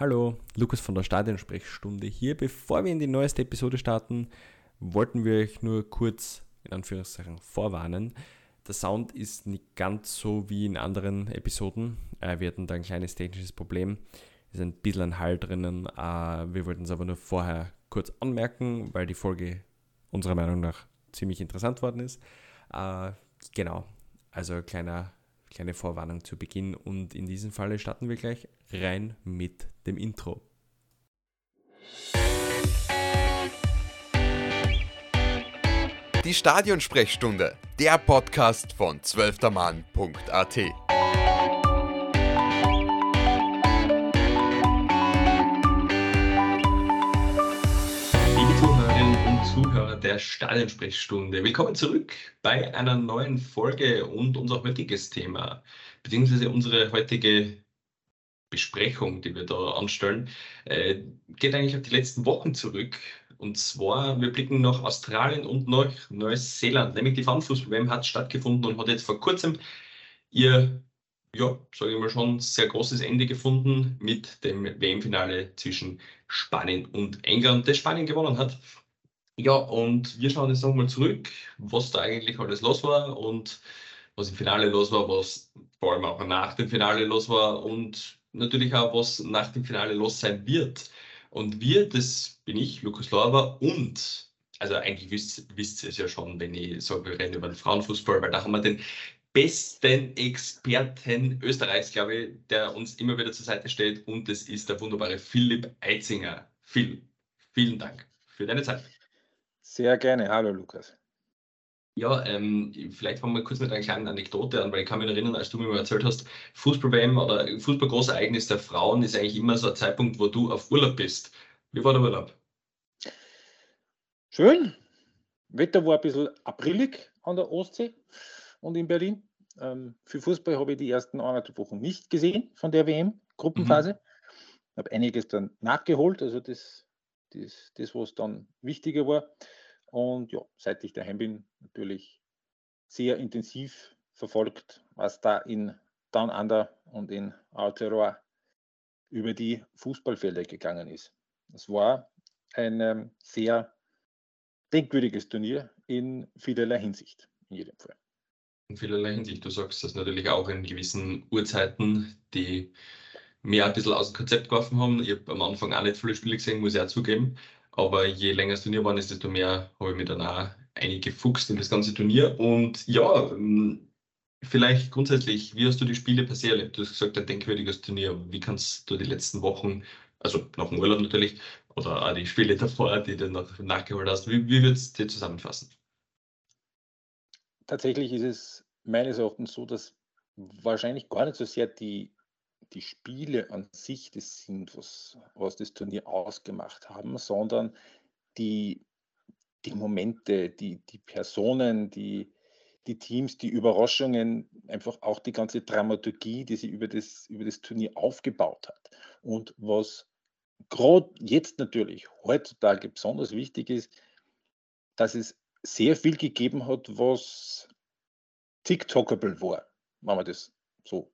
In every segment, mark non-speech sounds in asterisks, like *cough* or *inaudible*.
Hallo, Lukas von der Stadionsprechstunde hier. Bevor wir in die neueste Episode starten, wollten wir euch nur kurz in Anführungszeichen vorwarnen. Der Sound ist nicht ganz so wie in anderen Episoden. Äh, wir hatten da ein kleines technisches Problem. Es ist ein bisschen ein Hall drinnen. Äh, wir wollten es aber nur vorher kurz anmerken, weil die Folge unserer Meinung nach ziemlich interessant worden ist. Äh, genau, also kleiner kleine Vorwarnung zu Beginn und in diesem Falle starten wir gleich rein mit dem Intro. Die Stadionsprechstunde, der Podcast von zwölftermann.at. Zuhörer der Stadionsprechstunde. Willkommen zurück bei einer neuen Folge und unser heutiges Thema, beziehungsweise unsere heutige Besprechung, die wir da anstellen, äh, geht eigentlich auf die letzten Wochen zurück. Und zwar, wir blicken nach Australien und nach Neuseeland, nämlich die Frauenfußball-WM hat stattgefunden und hat jetzt vor kurzem ihr, ja, sage ich mal schon, sehr großes Ende gefunden mit dem WM-Finale zwischen Spanien und England, das Spanien gewonnen hat. Ja, und wir schauen jetzt nochmal zurück, was da eigentlich alles los war und was im Finale los war, was vor allem auch nach dem Finale los war und natürlich auch, was nach dem Finale los sein wird. Und wir, das bin ich, Lukas Lorber und, also eigentlich wisst, wisst ihr es ja schon, wenn ich sage, wir reden über den Frauenfußball, weil da haben wir den besten Experten Österreichs, glaube ich, der uns immer wieder zur Seite steht und das ist der wunderbare Philipp Eitzinger. Phil, vielen Dank für deine Zeit. Sehr gerne. Hallo, Lukas. Ja, ähm, vielleicht fangen wir kurz mit einer kleinen Anekdote an, weil ich kann mich erinnern, als du mir mal erzählt hast, Fußball-WM oder Fußball-Großereignis der Frauen ist eigentlich immer so ein Zeitpunkt, wo du auf Urlaub bist. Wie war der Urlaub? Schön. Wetter war ein bisschen aprilig an der Ostsee und in Berlin. Ähm, für Fußball habe ich die ersten anderthalb Wochen nicht gesehen von der WM-Gruppenphase. Mhm. Habe einiges dann nachgeholt, also das, das, das was dann wichtiger war. Und ja, seit ich daheim bin, natürlich sehr intensiv verfolgt, was da in Down Under und in Aotearoa über die Fußballfelder gegangen ist. Es war ein ähm, sehr denkwürdiges Turnier in vielerlei Hinsicht, in jedem Fall. In vielerlei Hinsicht. Du sagst das natürlich auch in gewissen Uhrzeiten, die mir ein bisschen aus dem Konzept geworfen haben. Ich habe am Anfang auch nicht viele Spiele gesehen, muss ich auch zugeben. Aber je länger das Turnier war, desto mehr habe ich mich dann auch eingefuchst in das ganze Turnier. Und ja, ähm, vielleicht grundsätzlich, wie hast du die Spiele per se erlebt? Du hast gesagt, ein denkwürdiges Turnier. Wie kannst du die letzten Wochen, also nach dem Urlaub natürlich, oder auch die Spiele davor, die du noch nachgeholt hast, wie, wie würdest du dir zusammenfassen? Tatsächlich ist es meines Erachtens so, dass wahrscheinlich gar nicht so sehr die die Spiele an sich das sind, was, was das Turnier ausgemacht haben, sondern die, die Momente, die, die Personen, die, die Teams, die Überraschungen, einfach auch die ganze Dramaturgie, die sie über das, über das Turnier aufgebaut hat. Und was gerade jetzt natürlich heutzutage besonders wichtig ist, dass es sehr viel gegeben hat, was TikTokable war, wenn man das so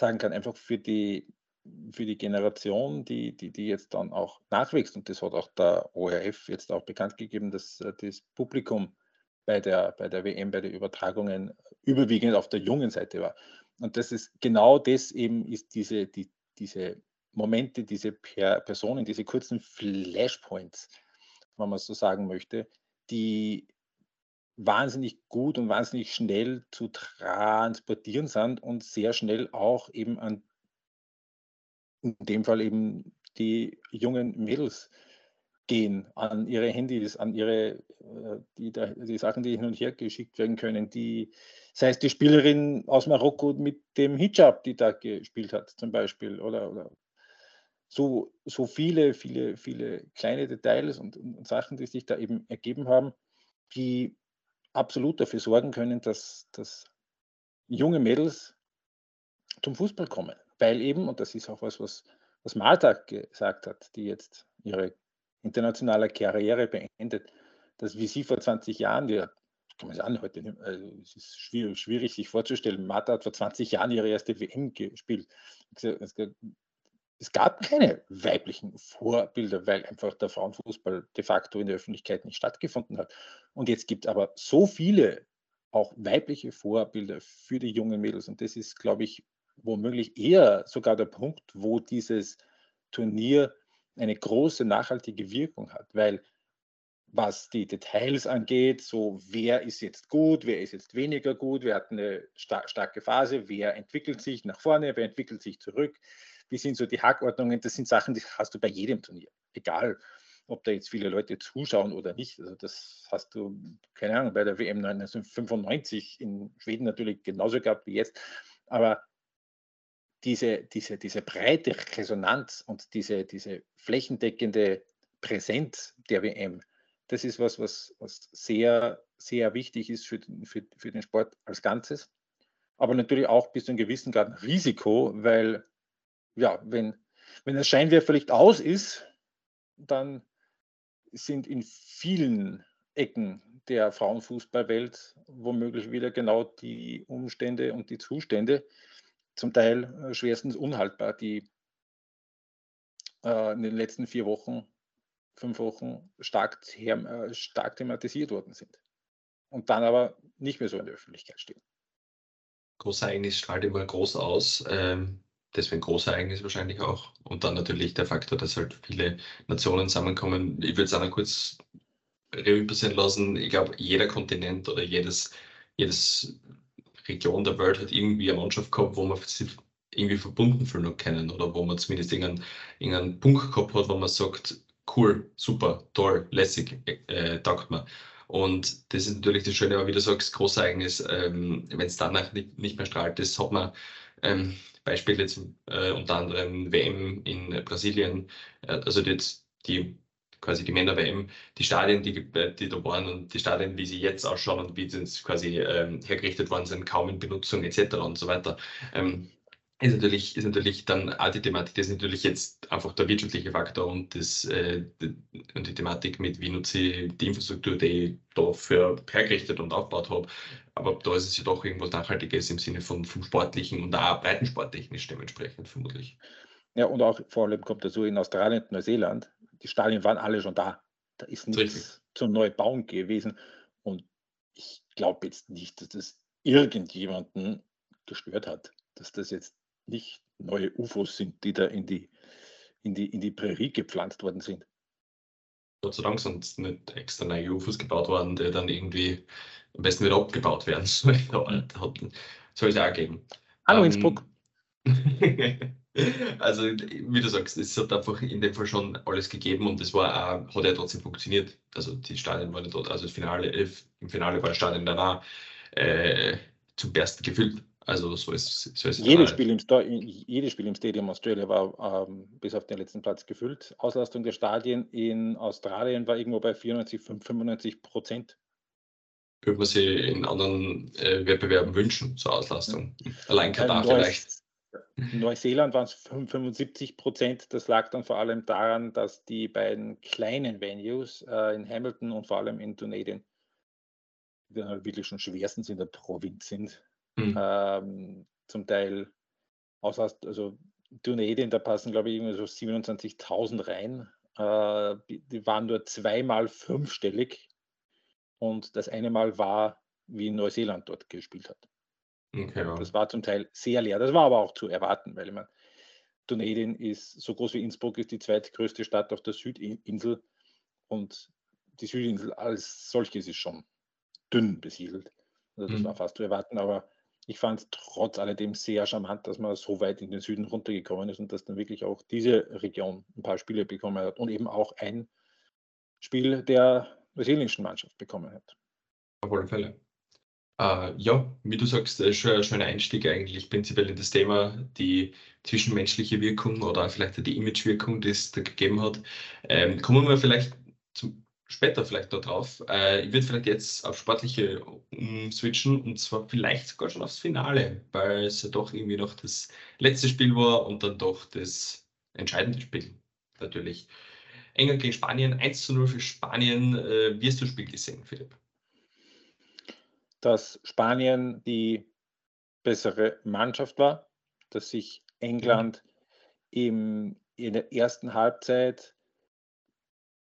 sagen kann, einfach für die, für die Generation, die, die, die jetzt dann auch nachwächst, und das hat auch der ORF jetzt auch bekannt gegeben, dass äh, das Publikum bei der, bei der WM, bei den Übertragungen überwiegend auf der jungen Seite war. Und das ist genau das eben ist diese, die, diese Momente, diese per Personen, diese kurzen Flashpoints, wenn man so sagen möchte, die wahnsinnig gut und wahnsinnig schnell zu transportieren sind und sehr schnell auch eben an, in dem Fall eben die jungen Mädels gehen, an ihre Handys, an ihre, äh, die, die Sachen, die hin und her geschickt werden können, die, sei es die Spielerin aus Marokko mit dem Hijab, die da gespielt hat, zum Beispiel, oder, oder so, so viele, viele, viele kleine Details und, und Sachen, die sich da eben ergeben haben, die absolut dafür sorgen können, dass, dass junge Mädels zum Fußball kommen. Weil eben, und das ist auch was, was, was Martha gesagt hat, die jetzt ihre internationale Karriere beendet, dass wie sie vor 20 Jahren, die kann man an heute, also es ist schwierig, schwierig sich vorzustellen, Martha hat vor 20 Jahren ihre erste WM gespielt. Es gab keine weiblichen Vorbilder, weil einfach der Frauenfußball de facto in der Öffentlichkeit nicht stattgefunden hat. Und jetzt gibt es aber so viele auch weibliche Vorbilder für die jungen Mädels. Und das ist, glaube ich, womöglich eher sogar der Punkt, wo dieses Turnier eine große nachhaltige Wirkung hat, weil was die Details angeht, so wer ist jetzt gut, wer ist jetzt weniger gut, wer hat eine star starke Phase, wer entwickelt sich nach vorne, wer entwickelt sich zurück, wie sind so die Hackordnungen, das sind Sachen, die hast du bei jedem Turnier, egal ob da jetzt viele Leute zuschauen oder nicht. Also das hast du, keine Ahnung, bei der WM 1995 in Schweden natürlich genauso gehabt wie jetzt, aber diese, diese, diese breite Resonanz und diese, diese flächendeckende Präsenz der WM, das ist was, was, was sehr, sehr wichtig ist für den, für, für den Sport als Ganzes. Aber natürlich auch bis zu einem gewissen Grad Risiko, weil, ja, wenn, wenn das Scheinwerferlicht aus ist, dann sind in vielen Ecken der Frauenfußballwelt womöglich wieder genau die Umstände und die Zustände, zum Teil äh, schwerstens unhaltbar, die äh, in den letzten vier Wochen fünf Wochen stark, äh, stark thematisiert worden sind und dann aber nicht mehr so in der Öffentlichkeit stehen. Großereignis strahlt immer groß aus. Ähm, deswegen Großereignis wahrscheinlich auch. Und dann natürlich der Faktor, dass halt viele Nationen zusammenkommen. Ich würde es auch noch kurz Revue passieren lassen. Ich glaube, jeder Kontinent oder jedes, jedes Region der Welt hat irgendwie eine Mannschaft gehabt, wo man sich irgendwie verbunden fühlen können oder wo man zumindest irgendeinen, irgendeinen Punkt gehabt hat, wo man sagt, cool, super, toll, lässig, äh, taugt mir. Und das ist natürlich das Schöne, aber wie du sagst, Großereignis, ähm, wenn es danach nicht, nicht mehr strahlt, das hat man ähm, Beispiel jetzt äh, unter anderem WM in Brasilien, äh, also jetzt die quasi die Männer-WM, die Stadien, die, die da waren und die Stadien, wie sie jetzt ausschauen und wie sie quasi ähm, hergerichtet worden sind, kaum in Benutzung etc. und so weiter. Ähm, ist natürlich, ist natürlich dann auch die Thematik, das ist natürlich jetzt einfach der wirtschaftliche Faktor und, das, äh, die, und die Thematik mit, wie nutze ich die Infrastruktur, die ich dafür hergerichtet und aufgebaut habe. Aber da ist es ja doch irgendwas Nachhaltiges im Sinne von vom Sportlichen und auch breitensporttechnisch dementsprechend vermutlich. Ja, und auch vor allem kommt dazu in Australien und Neuseeland, die Stadien waren alle schon da. Da ist nichts zum Neubauen gewesen. Und ich glaube jetzt nicht, dass das irgendjemanden gestört hat, dass das jetzt nicht neue UFOs sind, die da in die, in die, in die Prärie gepflanzt worden sind. Gott sei Dank sind nicht extra neue UFOs gebaut worden, die dann irgendwie am besten wieder abgebaut werden. *laughs* Soll es auch geben. Hallo ähm, Innsbruck. *laughs* also, wie du sagst, es hat einfach in dem Fall schon alles gegeben und es war auch, hat ja trotzdem funktioniert. Also die Stadien waren dort, also das Finale, im Finale war das Stadion danach äh, zum Bersten gefüllt. Also so ist, so ist jedes, Spiel im jedes Spiel im Stadium Australia war ähm, bis auf den letzten Platz gefüllt. Auslastung der Stadien in Australien war irgendwo bei 94, 95 Prozent. Würde man sie in anderen äh, Wettbewerben wünschen, zur Auslastung. Ja. Allein Katar Neues, vielleicht. In Neuseeland waren es 75 Prozent. Das lag dann vor allem daran, dass die beiden kleinen Venues äh, in Hamilton und vor allem in Dunedin, die dann halt wirklich schon schwerstens in der Provinz sind, Mhm. Ähm, zum Teil aus, also Dunedin, da passen glaube ich irgendwie so 27.000 rein. Äh, die waren nur zweimal fünfstellig und das eine Mal war, wie Neuseeland dort gespielt hat. Okay, ja. Das war zum Teil sehr leer. Das war aber auch zu erwarten, weil ich meine, Dunedin ist so groß wie Innsbruck, ist die zweitgrößte Stadt auf der Südinsel und die Südinsel als solches ist schon dünn besiedelt. Also das mhm. war fast zu erwarten, aber ich fand es trotz alledem sehr charmant, dass man so weit in den Süden runtergekommen ist und dass dann wirklich auch diese Region ein paar Spiele bekommen hat und eben auch ein Spiel der brasilianischen Mannschaft bekommen hat. Auf alle Fälle. Uh, ja, wie du sagst, ist schon ein schöner Einstieg eigentlich prinzipiell in das Thema, die zwischenmenschliche Wirkung oder vielleicht die Imagewirkung, die es da gegeben hat. Ähm, kommen wir vielleicht zum später vielleicht noch drauf. Äh, ich würde vielleicht jetzt auf Sportliche umswitchen und zwar vielleicht sogar schon aufs Finale, weil es ja doch irgendwie noch das letzte Spiel war und dann doch das entscheidende Spiel natürlich. England gegen Spanien, 1 zu 0 für Spanien. Äh, wie hast du das Spiel gesehen, Philipp? Dass Spanien die bessere Mannschaft war, dass sich England im, in der ersten Halbzeit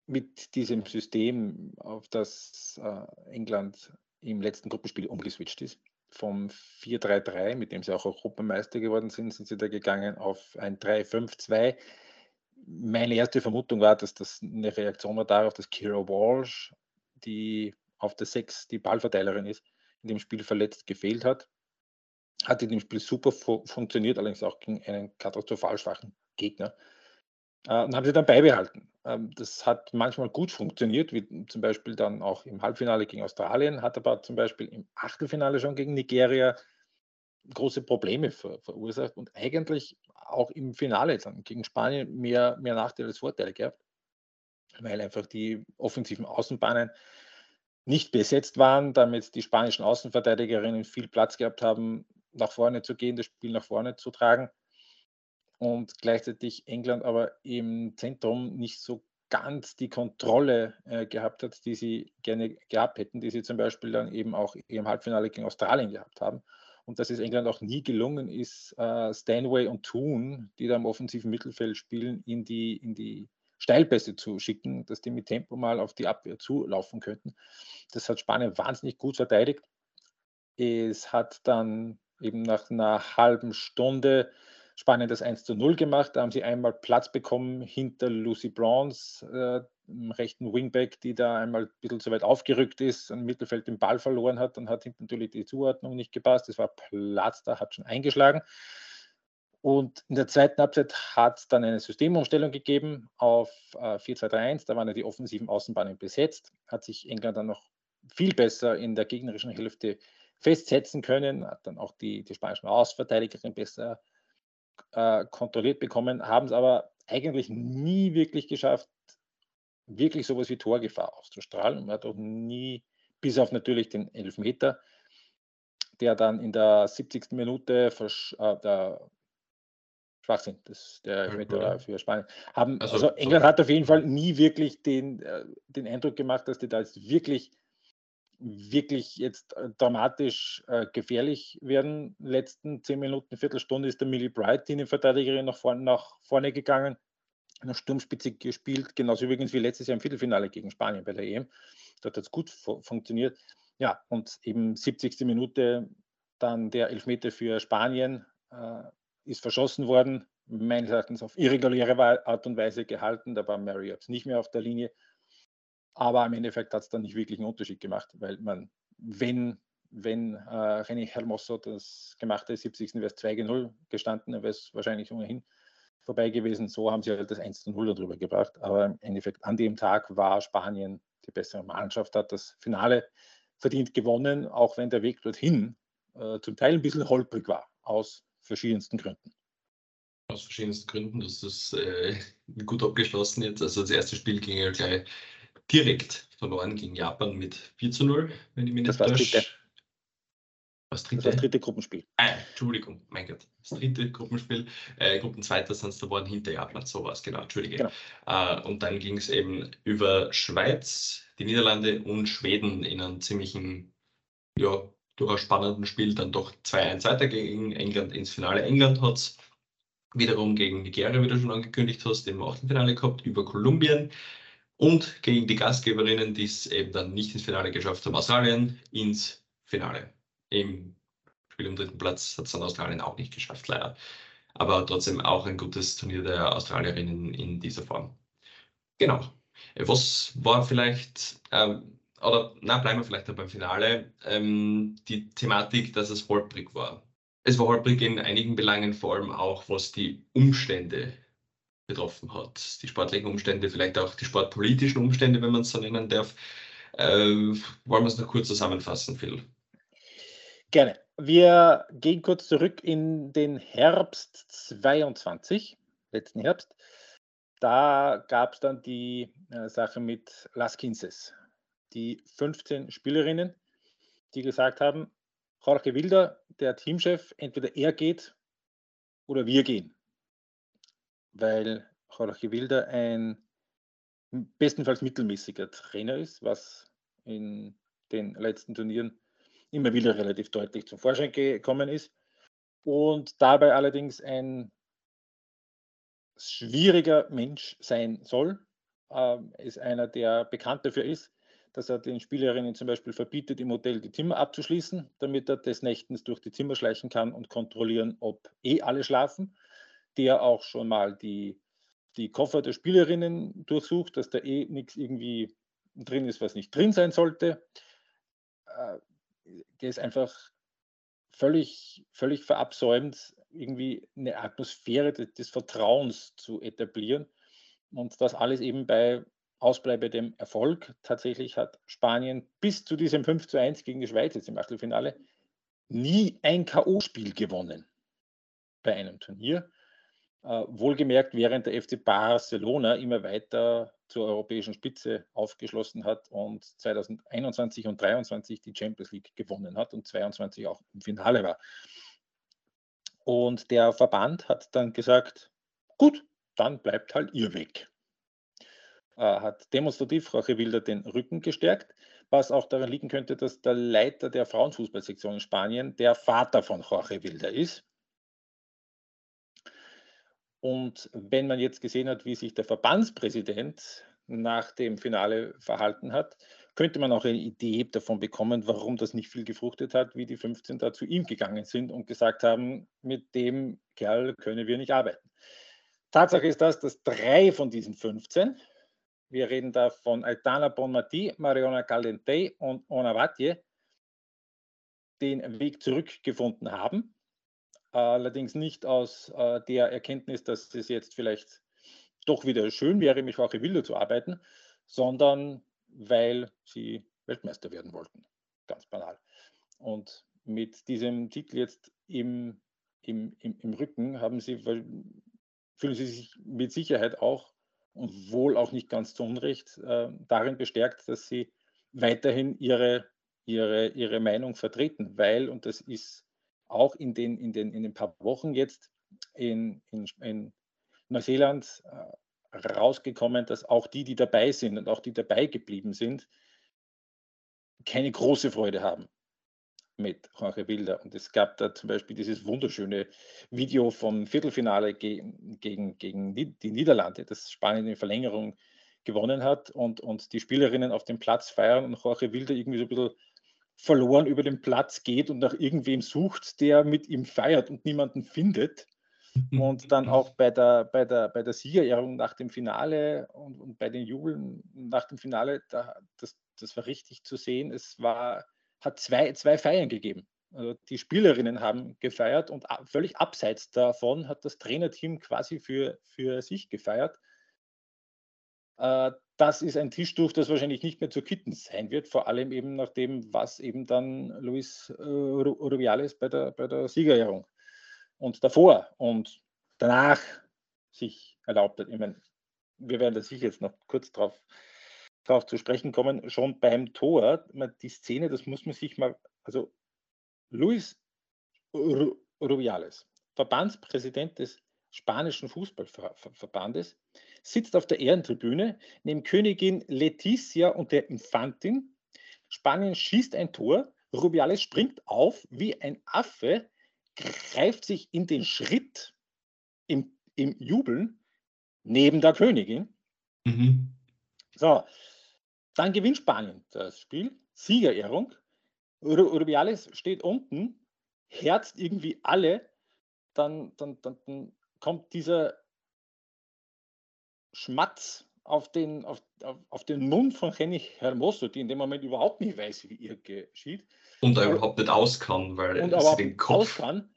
mit diesem System, auf das äh, England im letzten Gruppenspiel umgeswitcht ist, vom 4-3-3, mit dem sie auch Europameister geworden sind, sind sie da gegangen auf ein 3-5-2. Meine erste Vermutung war, dass das eine Reaktion war darauf, dass Kira Walsh, die auf der 6 die Ballverteilerin ist, in dem Spiel verletzt gefehlt hat. Hat in dem Spiel super fu funktioniert, allerdings auch gegen einen katastrophal schwachen Gegner. Äh, und haben sie dann beibehalten. Ähm, das hat manchmal gut funktioniert, wie zum Beispiel dann auch im Halbfinale gegen Australien, hat aber zum Beispiel im Achtelfinale schon gegen Nigeria große Probleme ver verursacht und eigentlich auch im Finale dann gegen Spanien mehr, mehr Nachteile als Vorteile gehabt, weil einfach die offensiven Außenbahnen nicht besetzt waren, damit die spanischen Außenverteidigerinnen viel Platz gehabt haben, nach vorne zu gehen, das Spiel nach vorne zu tragen und gleichzeitig England aber im Zentrum nicht so ganz die Kontrolle äh, gehabt hat, die sie gerne gehabt hätten, die sie zum Beispiel dann eben auch im Halbfinale gegen Australien gehabt haben. Und dass es England auch nie gelungen ist, äh, Stanway und Toon, die da im offensiven Mittelfeld spielen, in die, in die Steilpässe zu schicken, dass die mit Tempo mal auf die Abwehr zulaufen könnten. Das hat Spanien wahnsinnig gut verteidigt. Es hat dann eben nach einer halben Stunde Spanien das 1 zu 0 gemacht. Da haben sie einmal Platz bekommen hinter Lucy Bronze, äh, rechten Wingback, die da einmal ein bisschen zu weit aufgerückt ist, im Mittelfeld den Ball verloren hat. Dann hat hinten natürlich die Zuordnung nicht gepasst. Es war Platz da, hat schon eingeschlagen. Und in der zweiten Halbzeit hat es dann eine Systemumstellung gegeben auf äh, 4-2-3-1. Da waren ja die offensiven Außenbahnen besetzt. Hat sich England dann noch viel besser in der gegnerischen Hälfte festsetzen können, hat dann auch die, die spanischen Außenverteidigerin besser äh, kontrolliert bekommen, haben es aber eigentlich nie wirklich geschafft, wirklich sowas wie Torgefahr auszustrahlen. Man hat auch nie, bis auf natürlich den Elfmeter, der dann in der 70. Minute äh, der Schwachsinn, das, der Elfmeter für Spanien. Haben, also, also England so. hat auf jeden Fall nie wirklich den, äh, den Eindruck gemacht, dass die da jetzt wirklich wirklich jetzt äh, dramatisch äh, gefährlich werden. Letzten zehn Minuten, Viertelstunde ist der Millie Bright, die Verteidigerin, nach vorne, nach vorne gegangen, eine Sturmspitze gespielt, genauso übrigens wie letztes Jahr im Viertelfinale gegen Spanien bei der EM. Dort hat es gut fu funktioniert. Ja, und eben 70. Minute dann der Elfmeter für Spanien äh, ist verschossen worden, meines Erachtens auf irreguläre Art und Weise gehalten. Da war Marriott nicht mehr auf der Linie. Aber im Endeffekt hat es dann nicht wirklich einen Unterschied gemacht, weil man, wenn, wenn äh, René Hermoso das gemacht hat, 70. wäre es 2-0 gestanden, dann wäre es wahrscheinlich ohnehin vorbei gewesen. So haben sie halt das 1-0 darüber gebracht. Aber im Endeffekt an dem Tag war Spanien die bessere Mannschaft, hat das Finale verdient gewonnen, auch wenn der Weg dorthin äh, zum Teil ein bisschen holprig war, aus verschiedensten Gründen. Aus verschiedensten Gründen, das ist äh, *laughs* gut abgeschlossen jetzt. Also das erste Spiel ging ja gleich direkt verloren gegen Japan mit 4 zu 0, wenn ich mich das nicht täusche. Das dritte? Das dritte Gruppenspiel. Ah, Entschuldigung, mein Gott. Das dritte Gruppenspiel. Äh, Gruppenzweiter sind es geworden hinter Japan, sowas, genau, Entschuldige. Genau. Äh, und dann ging es eben über Schweiz, die Niederlande und Schweden in einem ziemlichen, ja, durchaus spannenden Spiel dann doch 2-1 weiter gegen England ins Finale. England hat es wiederum gegen Nigeria, wie du schon angekündigt hast, im Achtelfinale gehabt, über Kolumbien und gegen die Gastgeberinnen, die es eben dann nicht ins Finale geschafft haben, Australien ins Finale. Im Spiel um dritten Platz hat es dann Australien auch nicht geschafft, leider. Aber trotzdem auch ein gutes Turnier der Australierinnen in dieser Form. Genau. Was war vielleicht, ähm, oder na, bleiben wir vielleicht beim Finale, ähm, die Thematik, dass es holprig war. Es war holprig in einigen Belangen, vor allem auch was die Umstände betroffen hat. Die sportlichen Umstände, vielleicht auch die sportpolitischen Umstände, wenn man es so nennen darf. Äh, wollen wir es noch kurz zusammenfassen, Phil? Gerne. Wir gehen kurz zurück in den Herbst 22, letzten Herbst. Da gab es dann die äh, Sache mit Las Quinces, die 15 Spielerinnen, die gesagt haben, Jorge Wilder, der Teamchef, entweder er geht oder wir gehen weil Jorge Wilder ein bestenfalls mittelmäßiger Trainer ist, was in den letzten Turnieren immer wieder relativ deutlich zum Vorschein gekommen ist. Und dabei allerdings ein schwieriger Mensch sein soll. Er ist einer, der bekannt dafür ist, dass er den Spielerinnen zum Beispiel verbietet, im Hotel die Zimmer abzuschließen, damit er des Nächtens durch die Zimmer schleichen kann und kontrollieren, ob eh alle schlafen. Der auch schon mal die, die Koffer der Spielerinnen durchsucht, dass da eh nichts irgendwie drin ist, was nicht drin sein sollte. Äh, der ist einfach völlig, völlig verabsäumt, irgendwie eine Atmosphäre des, des Vertrauens zu etablieren. Und das alles eben bei ausbleibendem Erfolg. Tatsächlich hat Spanien bis zu diesem 5 zu 1 gegen die Schweiz jetzt im Achtelfinale nie ein K.O.-Spiel gewonnen bei einem Turnier. Äh, wohlgemerkt, während der FC Barcelona immer weiter zur europäischen Spitze aufgeschlossen hat und 2021 und 2023 die Champions League gewonnen hat und 22 auch im Finale war. Und der Verband hat dann gesagt, gut, dann bleibt halt ihr weg. Äh, hat demonstrativ Jorge Wilder den Rücken gestärkt, was auch daran liegen könnte, dass der Leiter der Frauenfußballsektion in Spanien der Vater von Jorge Wilder ist. Und wenn man jetzt gesehen hat, wie sich der Verbandspräsident nach dem Finale verhalten hat, könnte man auch eine Idee davon bekommen, warum das nicht viel gefruchtet hat, wie die 15 da zu ihm gegangen sind und gesagt haben, mit dem Kerl können wir nicht arbeiten. Tatsache ist das, dass drei von diesen 15, wir reden da von Aitana Bonmati, Mariona Caldentey und Ona Vatje, den Weg zurückgefunden haben allerdings nicht aus äh, der Erkenntnis, dass es jetzt vielleicht doch wieder schön wäre, mit Jorge Wilder zu arbeiten, sondern weil sie Weltmeister werden wollten. Ganz banal. Und mit diesem Titel jetzt im, im, im, im Rücken haben sie, fühlen sie sich mit Sicherheit auch und wohl auch nicht ganz zu Unrecht äh, darin bestärkt, dass sie weiterhin ihre, ihre, ihre Meinung vertreten, weil, und das ist auch in den, in den, in den paar Wochen jetzt in, in, in Neuseeland äh, rausgekommen, dass auch die, die dabei sind und auch die dabei geblieben sind, keine große Freude haben mit Jorge Wilder. Und es gab da zum Beispiel dieses wunderschöne Video vom Viertelfinale gegen, gegen, gegen die Niederlande, das Spanien in Verlängerung gewonnen hat und, und die Spielerinnen auf dem Platz feiern und Jorge Wilder irgendwie so ein bisschen verloren über den Platz geht und nach irgendwem sucht, der mit ihm feiert und niemanden findet. Und dann auch bei der, bei der, bei der Siegerehrung nach dem Finale und, und bei den Jubeln nach dem Finale, da, das, das war richtig zu sehen. Es war, hat zwei, zwei Feiern gegeben. Also die Spielerinnen haben gefeiert und völlig abseits davon hat das Trainerteam quasi für, für sich gefeiert. Äh, das ist ein Tischtuch, das wahrscheinlich nicht mehr zu kitten sein wird, vor allem eben nach dem, was eben dann Luis äh, Rubiales bei der, bei der Siegerehrung und davor und danach sich erlaubt hat. Ich meine, wir werden da sicher jetzt noch kurz drauf, drauf zu sprechen kommen. Schon beim Tor, die Szene, das muss man sich mal, also Luis Rubiales, Verbandspräsident des spanischen Fußballverbandes, sitzt auf der Ehrentribüne neben Königin Letizia und der Infantin. Spanien schießt ein Tor. Rubiales springt auf wie ein Affe, greift sich in den Schritt im, im Jubeln neben der Königin. Mhm. So, dann gewinnt Spanien das Spiel. Siegerehrung. Rubiales steht unten, herzt irgendwie alle. Dann, dann, dann, dann kommt dieser Schmatz auf den, auf, auf, den Mund von Henny Hermoso, die in dem Moment überhaupt nicht weiß, wie ihr geschieht. Und er überhaupt nicht aus kann, weil er den Kopf kann,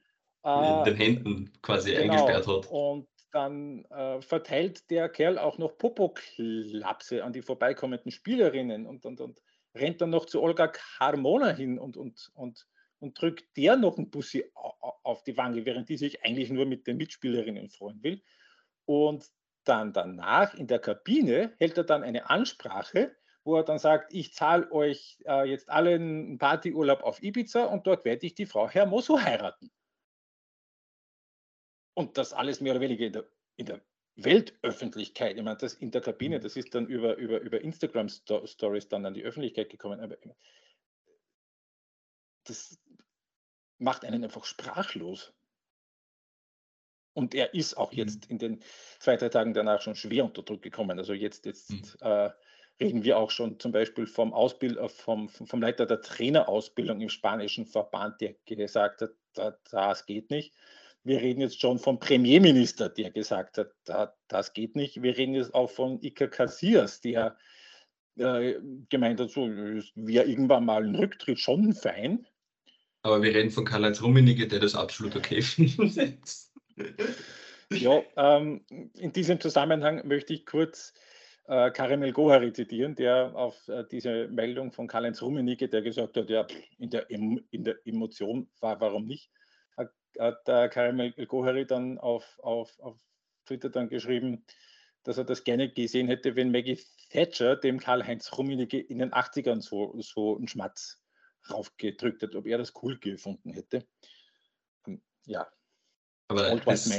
in den Händen quasi genau, eingesperrt hat. Und dann äh, verteilt der Kerl auch noch Popoklapse an die vorbeikommenden Spielerinnen und, und, und rennt dann noch zu Olga Carmona hin und, und, und, und drückt der noch ein Bussi auf die Wange, während die sich eigentlich nur mit den Mitspielerinnen freuen will. Und dann danach in der Kabine hält er dann eine Ansprache, wo er dann sagt, ich zahle euch äh, jetzt alle einen Partyurlaub auf Ibiza und dort werde ich die Frau Hermoso heiraten. Und das alles mehr oder weniger in der, in der Weltöffentlichkeit. Ich meine, das in der Kabine, das ist dann über, über, über Instagram-Stories dann an die Öffentlichkeit gekommen. Aber das macht einen einfach sprachlos. Und er ist auch mhm. jetzt in den zwei, drei Tagen danach schon schwer unter Druck gekommen. Also jetzt, jetzt mhm. äh, reden wir auch schon zum Beispiel vom, Ausbild, äh, vom, vom Leiter der Trainerausbildung im spanischen Verband, der gesagt hat, das geht nicht. Wir reden jetzt schon vom Premierminister, der gesagt hat, das geht nicht. Wir reden jetzt auch von Iker Casillas, der äh, gemeint hat, so wäre irgendwann mal ein Rücktritt schon fein. Aber wir reden von Karl-Heinz Rummenigge, der das absolut okay *laughs* findet. Ja, ähm, in diesem Zusammenhang möchte ich kurz äh, Karim El Gohari zitieren, der auf äh, diese Meldung von Karl-Heinz Rummenigge, der gesagt hat, ja, in der, in der Emotion war, warum nicht, hat, hat äh, Karim El Gohari dann auf, auf, auf Twitter dann geschrieben, dass er das gerne gesehen hätte, wenn Maggie Thatcher dem Karl-Heinz Rummenigge in den 80ern so, so einen Schmatz raufgedrückt hat, ob er das cool gefunden hätte. Ähm, ja, aber das,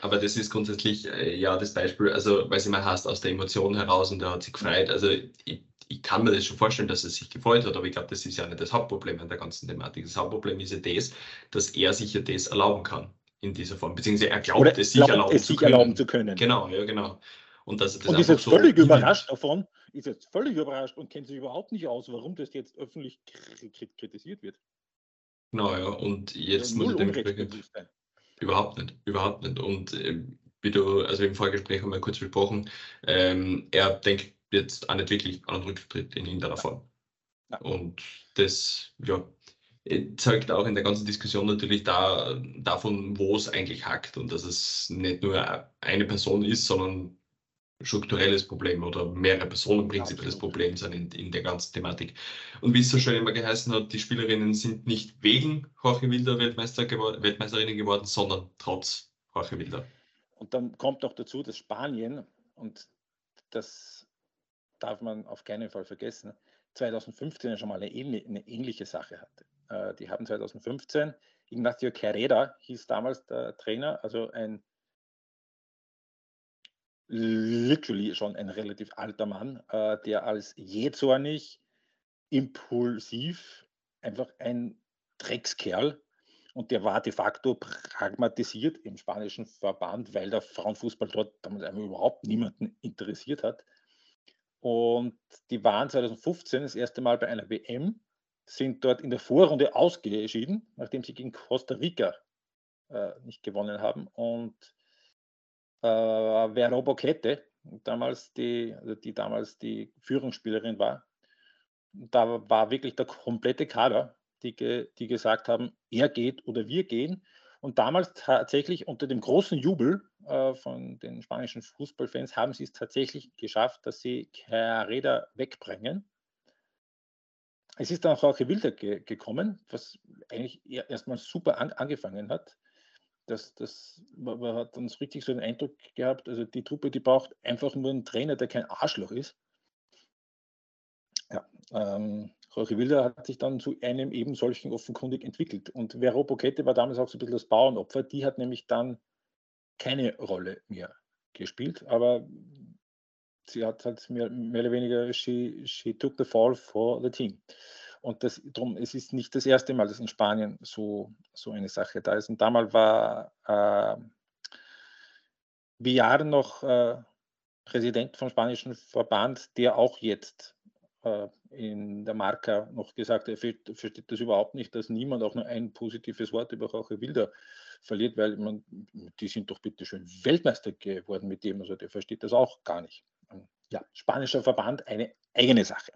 aber das, ist grundsätzlich äh, ja das Beispiel, also weil es immer heißt, aus der Emotion heraus und er hat sich gefreut. Also ich, ich kann mir das schon vorstellen, dass er sich gefreut hat, aber ich glaube, das ist ja nicht das Hauptproblem an der ganzen Thematik. Das Hauptproblem ist ja das, dass er sich ja das erlauben kann in dieser Form, beziehungsweise er glaubt, Oder es sich, erlauben, es sich zu erlauben, zu können. Genau, ja, genau. Und, das, das und ist jetzt so völlig überrascht davon, ist jetzt völlig überrascht und kennt sich überhaupt nicht aus, warum das jetzt öffentlich kritisiert wird. Genau, ja, und jetzt also muss er dementsprechend Überhaupt nicht, überhaupt nicht. Und äh, wie du, also im Vorgespräch haben wir kurz besprochen, ähm, er denkt jetzt auch nicht wirklich an einen Rücktritt in irgendeiner Form. Ja. Und das, ja, zeigt auch in der ganzen Diskussion natürlich da, davon, wo es eigentlich hackt und dass es nicht nur eine Person ist, sondern strukturelles Problem oder mehrere Personen prinzipielles Problem sind in, in, der ganzen Thematik. Und wie es so schön immer geheißen hat, die Spielerinnen sind nicht wegen Jorge Wilder Weltmeister gewor Weltmeisterinnen geworden, sondern trotz Jorge Wilder. Und dann kommt noch dazu, dass Spanien, und das darf man auf keinen Fall vergessen, 2015 schon mal eine, eine ähnliche Sache hatte. Äh, die haben 2015, Ignacio Carrera hieß damals der Trainer, also ein literally schon ein relativ alter Mann, äh, der als jähzornig, impulsiv, einfach ein Dreckskerl und der war de facto pragmatisiert im spanischen Verband, weil der Frauenfußball dort damals einfach überhaupt niemanden interessiert hat. Und die waren 2015 das erste Mal bei einer WM, sind dort in der Vorrunde ausgeschieden, nachdem sie gegen Costa Rica äh, nicht gewonnen haben. Und Vero Boquete, damals die, also die damals die Führungsspielerin war. Da war wirklich der komplette Kader, die, die gesagt haben, er geht oder wir gehen. Und damals tatsächlich unter dem großen Jubel äh, von den spanischen Fußballfans haben sie es tatsächlich geschafft, dass sie Carrera wegbringen. Es ist dann auch Jorge Wilder ge gekommen, was eigentlich erstmal super an angefangen hat das, das, man hat dann richtig so den Eindruck gehabt, also die Truppe, die braucht einfach nur einen Trainer, der kein Arschloch ist. Ja, ähm, Jorge Wilder hat sich dann zu einem eben solchen offenkundig entwickelt. Und Vero Boquete war damals auch so ein bisschen das Bauernopfer. Die hat nämlich dann keine Rolle mehr gespielt, aber sie hat halt mehr, mehr oder weniger, she, she took the fall for the team. Und das, drum, es ist nicht das erste Mal, dass in Spanien so, so eine Sache da ist. Und damals war äh, Villar noch äh, Präsident vom spanischen Verband, der auch jetzt äh, in der Marca noch gesagt hat, er versteht das überhaupt nicht, dass niemand auch nur ein positives Wort über Jorge Wilder verliert, weil man, die sind doch bitte schön Weltmeister geworden mit dem, also der versteht das auch gar nicht. Ja, spanischer Verband, eine eigene Sache.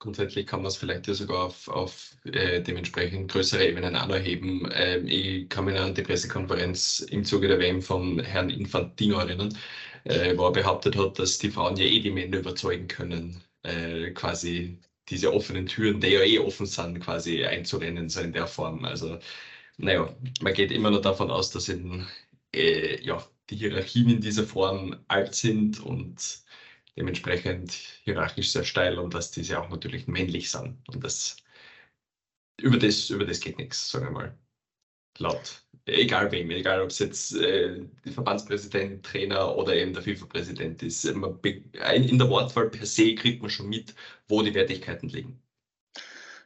Grundsätzlich kann man es vielleicht ja sogar auf, auf äh, dementsprechend größere Ebenen anheben. Ähm, ich kann mich an die Pressekonferenz im Zuge der WM von Herrn Infantino erinnern, äh, wo er behauptet hat, dass die Frauen ja eh die Männer überzeugen können, äh, quasi diese offenen Türen, die ja eh offen sind, quasi einzurennen, so in der Form. Also, naja, man geht immer nur davon aus, dass in, äh, ja, die Hierarchien in dieser Form alt sind und dementsprechend hierarchisch sehr steil und dass diese auch natürlich männlich sind. Und das über das, über das geht nichts, sagen wir mal. Laut. Egal wem, egal ob es jetzt äh, Verbandspräsident, Trainer oder eben der FIFA-Präsident ist. in der Wortwahl per se kriegt man schon mit, wo die Wertigkeiten liegen.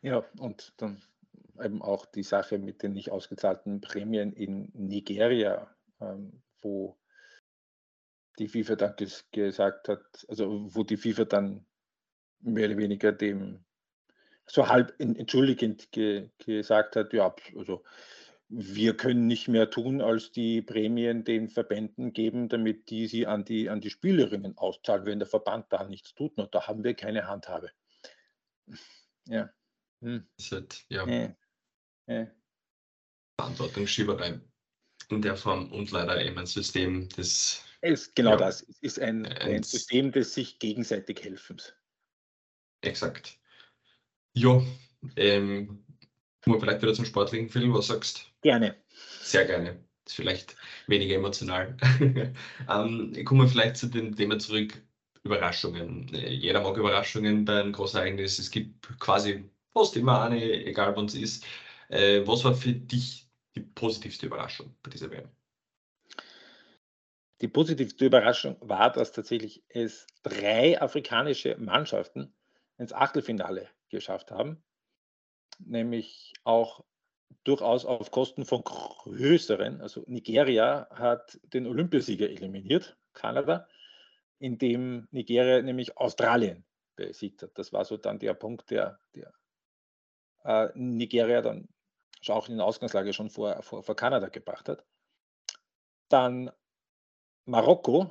Ja, und dann eben auch die Sache mit den nicht ausgezahlten Prämien in Nigeria ähm, wo die FIFA dann ges gesagt hat, also wo die FIFA dann mehr oder weniger dem so halb entschuldigend ge gesagt hat, ja, also wir können nicht mehr tun, als die Prämien den Verbänden geben, damit die sie an die, an die Spielerinnen auszahlen, wenn der Verband da nichts tut. Und da haben wir keine Handhabe. Ja. Hm. Halt, ja. Äh. Äh. Verantwortungsschieberei in der Form und leider eben ein System, das. Ist genau ja, das. Es ist ein, ein System des sich gegenseitig Helfens. Exakt. Ja, ähm, Kommen wir vielleicht wieder zum sportlichen Film, was sagst Gerne. Sehr gerne. ist vielleicht weniger emotional. *laughs* ähm, kommen wir vielleicht zu dem Thema zurück, Überraschungen. Äh, jeder mag Überraschungen bei einem großen Ereignis. Es gibt quasi fast immer eine, egal wann es ist. Äh, was war für dich die positivste Überraschung bei dieser WM? Die positivste Überraschung war, dass tatsächlich es drei afrikanische Mannschaften ins Achtelfinale geschafft haben nämlich auch durchaus auf Kosten von größeren. Also Nigeria hat den Olympiasieger eliminiert, Kanada, indem Nigeria nämlich Australien besiegt hat. Das war so dann der Punkt, der, der äh, Nigeria dann auch in der Ausgangslage schon vor, vor, vor Kanada gebracht hat. Dann Marokko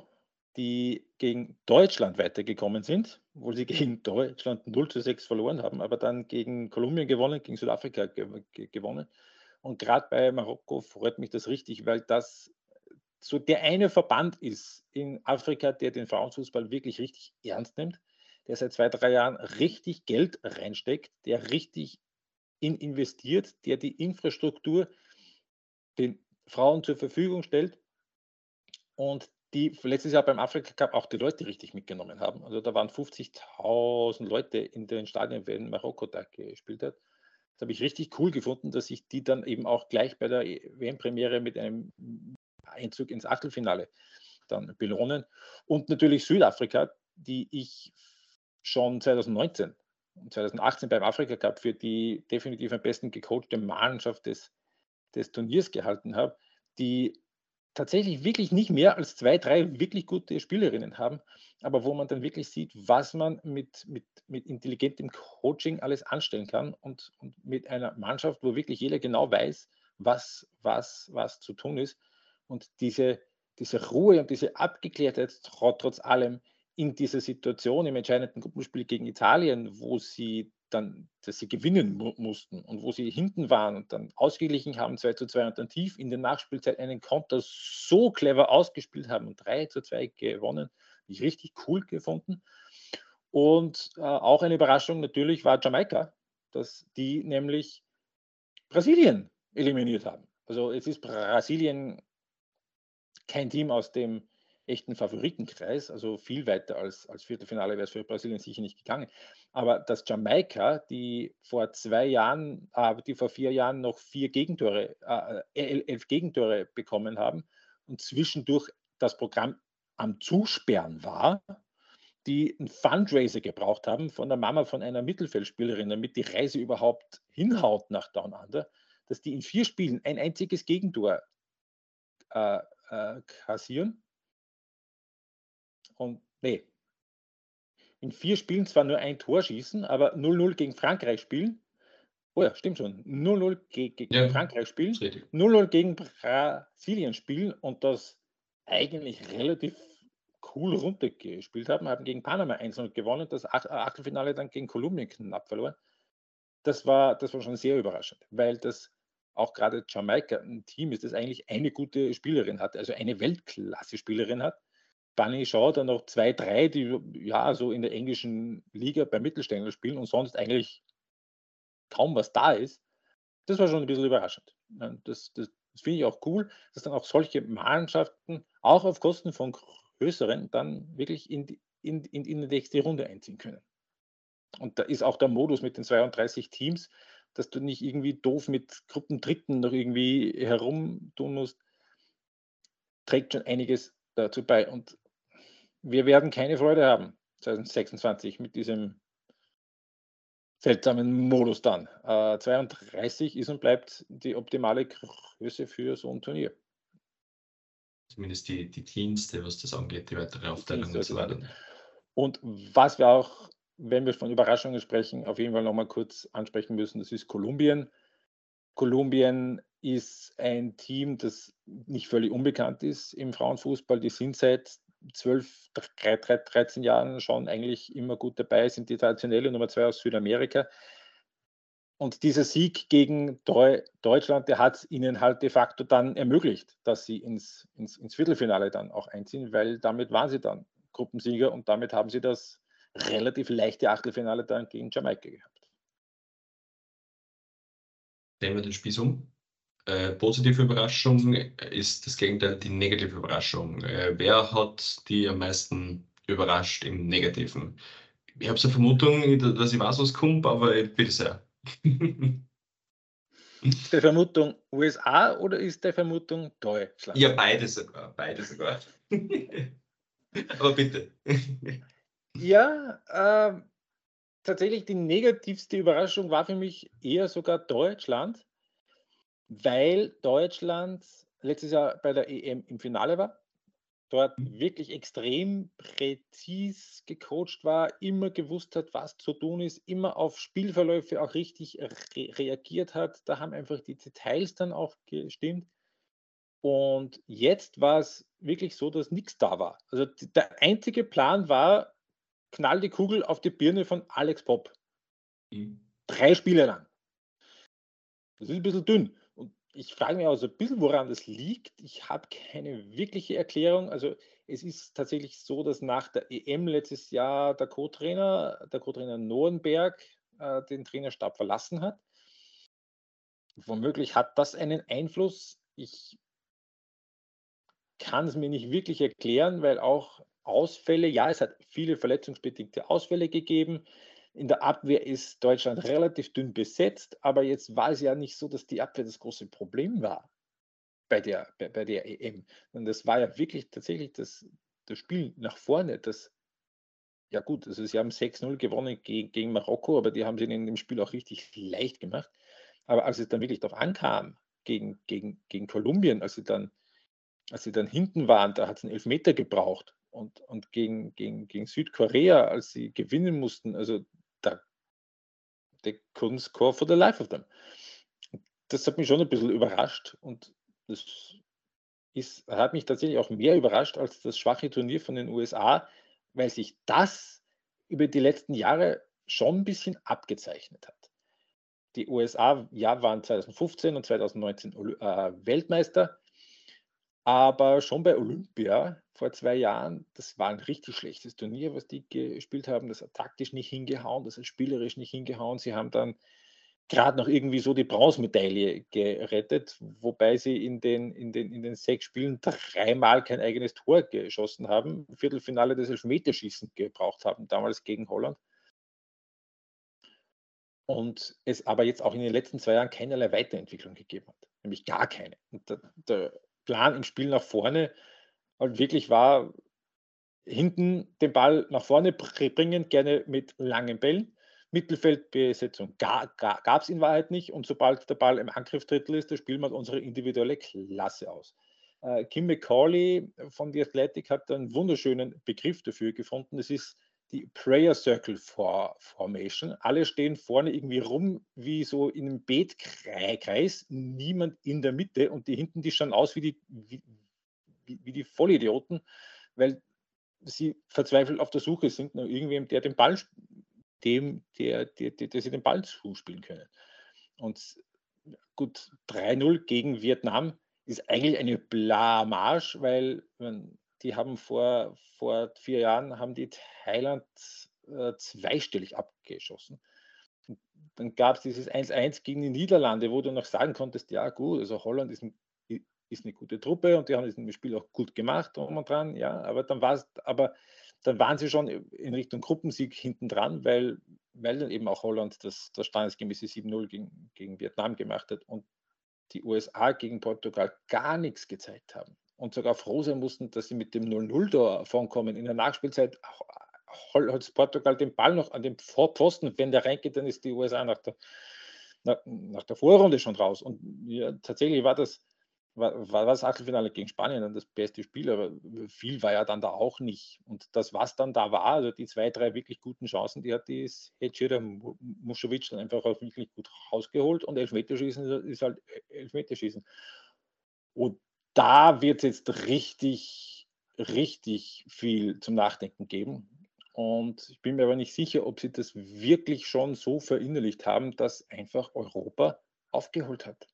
die gegen Deutschland weitergekommen sind, wo sie *laughs* gegen Deutschland 0 zu 6 verloren haben, aber dann gegen Kolumbien gewonnen, gegen Südafrika gewonnen. Und gerade bei Marokko freut mich das richtig, weil das so der eine Verband ist in Afrika, der den Frauenfußball wirklich richtig ernst nimmt, der seit zwei, drei Jahren richtig Geld reinsteckt, der richtig in investiert, der die Infrastruktur den Frauen zur Verfügung stellt und die letztes Jahr beim Afrika Cup auch die Leute richtig mitgenommen haben. Also da waren 50.000 Leute in den Stadien, wenn Marokko da gespielt hat. Das habe ich richtig cool gefunden, dass ich die dann eben auch gleich bei der WM-Premiere mit einem Einzug ins Achtelfinale dann belohnen. Und natürlich Südafrika, die ich schon 2019 und 2018 beim Afrika Cup für die definitiv am besten gecoachte Mannschaft des, des Turniers gehalten habe, die tatsächlich wirklich nicht mehr als zwei, drei wirklich gute Spielerinnen haben, aber wo man dann wirklich sieht, was man mit, mit, mit intelligentem Coaching alles anstellen kann und, und mit einer Mannschaft, wo wirklich jeder genau weiß, was, was, was zu tun ist. Und diese, diese Ruhe und diese Abgeklärtheit trotz allem in dieser Situation im entscheidenden Gruppenspiel gegen Italien, wo sie dann, dass sie gewinnen mu mussten und wo sie hinten waren und dann ausgeglichen haben, 2 zu 2 und dann tief in der Nachspielzeit einen Konter so clever ausgespielt haben und 3 zu 2 gewonnen, ich richtig cool gefunden. Und äh, auch eine Überraschung natürlich war Jamaika, dass die nämlich Brasilien eliminiert haben. Also es ist Brasilien kein Team aus dem echten Favoritenkreis, also viel weiter als, als Viertelfinale wäre es für Brasilien sicher nicht gegangen. Aber dass Jamaika, die vor zwei Jahren, äh, die vor vier Jahren noch vier Gegentore, äh, elf Gegentore bekommen haben und zwischendurch das Programm am Zusperren war, die ein Fundraiser gebraucht haben von der Mama von einer Mittelfeldspielerin, damit die Reise überhaupt hinhaut nach Down Under, dass die in vier Spielen ein einziges Gegentor äh, äh, kassieren und nee, in vier Spielen zwar nur ein Tor schießen, aber 0-0 gegen Frankreich spielen. Oh ja, stimmt schon. 0-0 gegen ja, Frankreich spielen, 0-0 gegen Brasilien spielen und das eigentlich relativ cool runtergespielt haben, haben gegen Panama 1-0 gewonnen, das Achtelfinale dann gegen Kolumbien knapp verloren. Das war, das war schon sehr überraschend, weil das auch gerade Jamaika ein Team ist, das eigentlich eine gute Spielerin hat, also eine Weltklasse-Spielerin hat, Bunny Shaw dann noch zwei, drei, die ja so in der englischen Liga bei Mittelständler spielen und sonst eigentlich kaum was da ist. Das war schon ein bisschen überraschend. Das, das, das finde ich auch cool, dass dann auch solche Mannschaften auch auf Kosten von größeren dann wirklich in die, in, in, in die nächste Runde einziehen können. Und da ist auch der Modus mit den 32 Teams, dass du nicht irgendwie doof mit Gruppendritten noch irgendwie herumtun musst, trägt schon einiges dazu bei. Und wir werden keine Freude haben 2026 mit diesem seltsamen Modus dann. Äh, 32 ist und bleibt die optimale Größe für so ein Turnier. Zumindest die, die Dienste, was das angeht, die weitere Aufteilung und so weiter. Und was wir auch, wenn wir von Überraschungen sprechen, auf jeden Fall nochmal kurz ansprechen müssen, das ist Kolumbien. Kolumbien ist ein Team, das nicht völlig unbekannt ist im Frauenfußball. Die sind seit 12, 13 Jahren schon eigentlich immer gut dabei, sind die traditionelle Nummer zwei aus Südamerika. Und dieser Sieg gegen Deutschland, der hat es ihnen halt de facto dann ermöglicht, dass sie ins, ins, ins Viertelfinale dann auch einziehen, weil damit waren sie dann Gruppensieger und damit haben sie das relativ leichte Achtelfinale dann gegen Jamaika gehabt. Drehen wir den Spieß um. Äh, positive Überraschung ist das Gegenteil, die negative Überraschung. Äh, wer hat die am meisten überrascht im Negativen? Ich habe so eine Vermutung, dass ich weiß, was kommt, aber bitte sehr. Ist der Vermutung USA oder ist der Vermutung Deutschland? Ja, beide sogar. Beide sogar. *laughs* Aber bitte. *laughs* ja, äh, tatsächlich die negativste Überraschung war für mich eher sogar Deutschland, weil Deutschland letztes Jahr bei der EM im Finale war dort mhm. wirklich extrem präzis gecoacht war, immer gewusst hat, was zu tun ist, immer auf Spielverläufe auch richtig re reagiert hat. Da haben einfach die Details dann auch gestimmt. Und jetzt war es wirklich so, dass nichts da war. Also der einzige Plan war, knall die Kugel auf die Birne von Alex Pop. Mhm. Drei Spiele lang. Das ist ein bisschen dünn ich frage mich auch so ein bisschen, woran das liegt. Ich habe keine wirkliche Erklärung. Also es ist tatsächlich so, dass nach der EM letztes Jahr der Co-Trainer, der Co-Trainer Norenberg, äh, den Trainerstab verlassen hat. Womöglich hat das einen Einfluss. Ich kann es mir nicht wirklich erklären, weil auch Ausfälle, ja, es hat viele verletzungsbedingte Ausfälle gegeben. In der Abwehr ist Deutschland relativ dünn besetzt, aber jetzt war es ja nicht so, dass die Abwehr das große Problem war bei der, bei, bei der EM. Und das war ja wirklich tatsächlich das, das Spiel nach vorne, das ja gut, also sie haben 6-0 gewonnen gegen, gegen Marokko, aber die haben sie in dem Spiel auch richtig leicht gemacht. Aber als es dann wirklich darauf ankam, gegen, gegen, gegen Kolumbien, als sie dann, als sie dann hinten waren, da hat es einen Elfmeter gebraucht. Und, und gegen, gegen, gegen Südkorea, als sie gewinnen mussten, also they couldn't score for the life of them. Das hat mich schon ein bisschen überrascht und das ist, hat mich tatsächlich auch mehr überrascht als das schwache Turnier von den USA, weil sich das über die letzten Jahre schon ein bisschen abgezeichnet hat. Die USA ja, waren 2015 und 2019 äh, Weltmeister, aber schon bei Olympia vor zwei Jahren, das war ein richtig schlechtes Turnier, was die gespielt haben. Das hat taktisch nicht hingehauen, das hat spielerisch nicht hingehauen. Sie haben dann gerade noch irgendwie so die Bronzemedaille gerettet, wobei sie in den, in, den, in den sechs Spielen dreimal kein eigenes Tor geschossen haben, Viertelfinale des Elfmeterschießen gebraucht haben, damals gegen Holland. Und es aber jetzt auch in den letzten zwei Jahren keinerlei Weiterentwicklung gegeben hat, nämlich gar keine. Und der, der Plan im Spiel nach vorne halt wirklich war, hinten den Ball nach vorne bringen, gerne mit langen Bällen. Mittelfeldbesetzung gab es in Wahrheit nicht. Und sobald der Ball im Angriffsdrittel ist, da spielen wir unsere individuelle Klasse aus. Äh, Kim McCauley von The Athletic hat einen wunderschönen Begriff dafür gefunden. Das ist die Prayer Circle Formation. Alle stehen vorne irgendwie rum wie so in einem Beetkreis, niemand in der Mitte und die hinten, die schauen aus wie die, wie, wie die Vollidioten, weil sie verzweifelt auf der Suche sind nach irgendwem, der den Ball, dem, der, der, der, der sie den Ball zuspielen können. Und gut, 3-0 gegen Vietnam ist eigentlich eine Blamage, weil man, die haben vor, vor vier Jahren haben die Thailand äh, zweistellig abgeschossen. Und dann gab es dieses 1-1 gegen die Niederlande, wo du noch sagen konntest, ja gut, also Holland ist, ein, ist eine gute Truppe und die haben das Spiel auch gut gemacht, drum und dran, ja, aber dann war es, aber dann waren sie schon in Richtung Gruppensieg hinten dran, weil, weil dann eben auch Holland das, das standesgemäße 7-0 gegen, gegen Vietnam gemacht hat und die USA gegen Portugal gar nichts gezeigt haben und sogar froh sein mussten, dass sie mit dem 0-0 davon kommen. In der Nachspielzeit hat Portugal den Ball noch an dem Vorposten. Wenn der reingeht, dann ist die USA nach der, nach, nach der Vorrunde schon raus. Und ja, tatsächlich war das, war, war das Achtelfinale gegen Spanien dann das beste Spiel, aber viel war ja dann da auch nicht. Und das, was dann da war, also die zwei, drei wirklich guten Chancen, die hat die Hedger Muschowitsch dann einfach auch wirklich gut rausgeholt und Elfmeterschießen ist halt Elfmeterschießen. Und da wird es jetzt richtig, richtig viel zum Nachdenken geben. Und ich bin mir aber nicht sicher, ob sie das wirklich schon so verinnerlicht haben, dass einfach Europa aufgeholt hat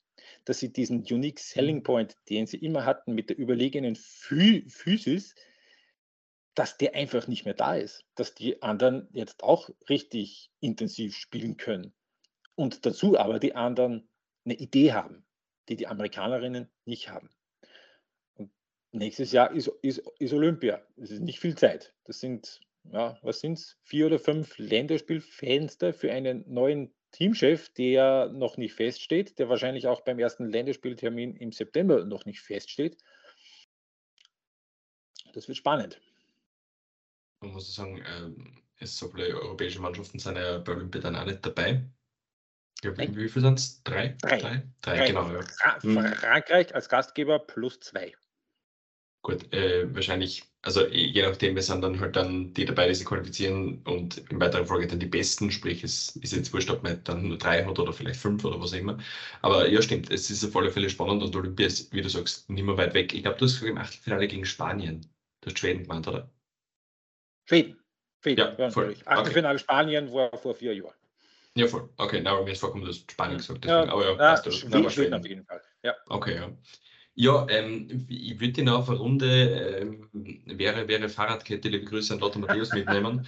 dass sie diesen Unique Selling. Point, den sie immer hatten mit der überlegenen Physis, dass der einfach nicht mehr da ist, dass die anderen jetzt auch richtig intensiv spielen können und dazu aber die anderen eine Idee haben, die die Amerikanerinnen nicht haben. Nächstes Jahr ist, ist, ist Olympia. Es ist nicht viel Zeit. Das sind, ja, was sind es, vier oder fünf Länderspielfenster für einen neuen Teamchef, der noch nicht feststeht, der wahrscheinlich auch beim ersten Länderspieltermin im September noch nicht feststeht. Das wird spannend. Man muss sagen, ähm, es so viele europäische Mannschaften sind ja bei Olympia dann auch nicht dabei. Ich glaube, wie viele sind es? Drei? Drei. Drei, Drei, Drei genau. Ja. Hm. Frankreich als Gastgeber plus zwei. Gut, äh, wahrscheinlich, also je nachdem, wir sind dann halt dann die dabei, die sich qualifizieren und in weiterer Folge dann die Besten, sprich es ist jetzt wurscht, ob man dann nur drei hat oder vielleicht fünf oder was auch immer. Aber ja, stimmt, es ist auf alle Fälle spannend und Olympia ist, wie du sagst, nicht mehr weit weg. Ich glaube, du hast im Achtelfinale gegen Spanien, du hast Schweden gemeint, oder? Schweden. Schweden, ja, voll. Achtelfinale okay. Spanien war vor vier Jahren. Ja, voll. Okay, na, mir ist vorkommen, du hast Spanien gesagt. Deswegen. Ja, aber ja, ja, du, Schweden, Schweden auf jeden Fall. Ja. Okay, ja. Ja, ähm, ich würde ihn auf eine Runde ähm, wäre, wäre Fahrradkette, liebe Grüße an Lothar Matthäus mitnehmen.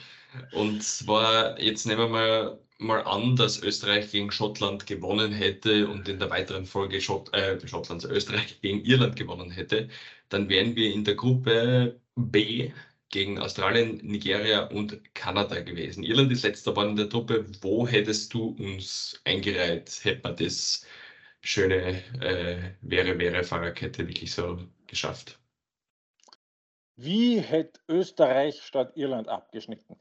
Und zwar, jetzt nehmen wir mal, mal an, dass Österreich gegen Schottland gewonnen hätte und in der weiteren Folge Schott, äh, Schottlands Österreich gegen Irland gewonnen hätte. Dann wären wir in der Gruppe B gegen Australien, Nigeria und Kanada gewesen. Irland ist letzter Mal in der Truppe. Wo hättest du uns eingereiht? Hätte man das schöne äh, wäre, wäre Fahrerkette wirklich so geschafft. Wie hätte Österreich statt Irland abgeschnitten?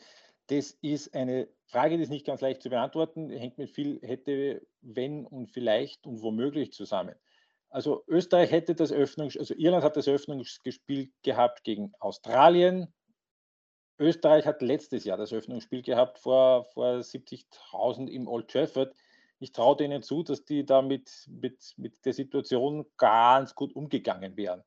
Das ist eine Frage, die ist nicht ganz leicht zu beantworten, hängt mit viel hätte, wenn und vielleicht und womöglich zusammen. Also Österreich hätte das Öffnungs, also Irland hat das Öffnungsspiel gehabt gegen Australien. Österreich hat letztes Jahr das Öffnungsspiel gehabt vor, vor 70.000 im Old Trafford ich traue denen zu, dass die damit mit, mit der Situation ganz gut umgegangen wären.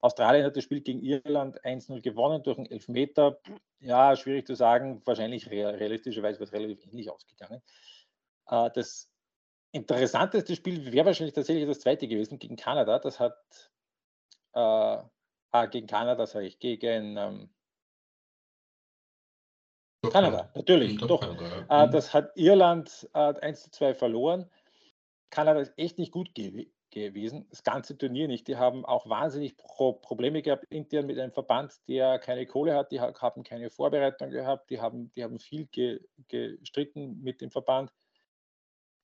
Australien hat das Spiel gegen Irland 1-0 gewonnen durch einen Elfmeter. Ja, schwierig zu sagen. Wahrscheinlich realistischerweise wäre es relativ ähnlich ausgegangen. Äh, das interessanteste Spiel wäre wahrscheinlich tatsächlich das zweite gewesen gegen Kanada. Das hat äh, ah, gegen Kanada, sage ich, gegen ähm, doch, Kanada, natürlich, doch. Kanada, ja. äh, das hat Irland äh, 1 zu 2 verloren. Kanada ist echt nicht gut ge gewesen, das ganze Turnier nicht. Die haben auch wahnsinnig Pro Probleme gehabt intern mit einem Verband, der keine Kohle hat, die haben keine Vorbereitung gehabt, die haben, die haben viel ge gestritten mit dem Verband.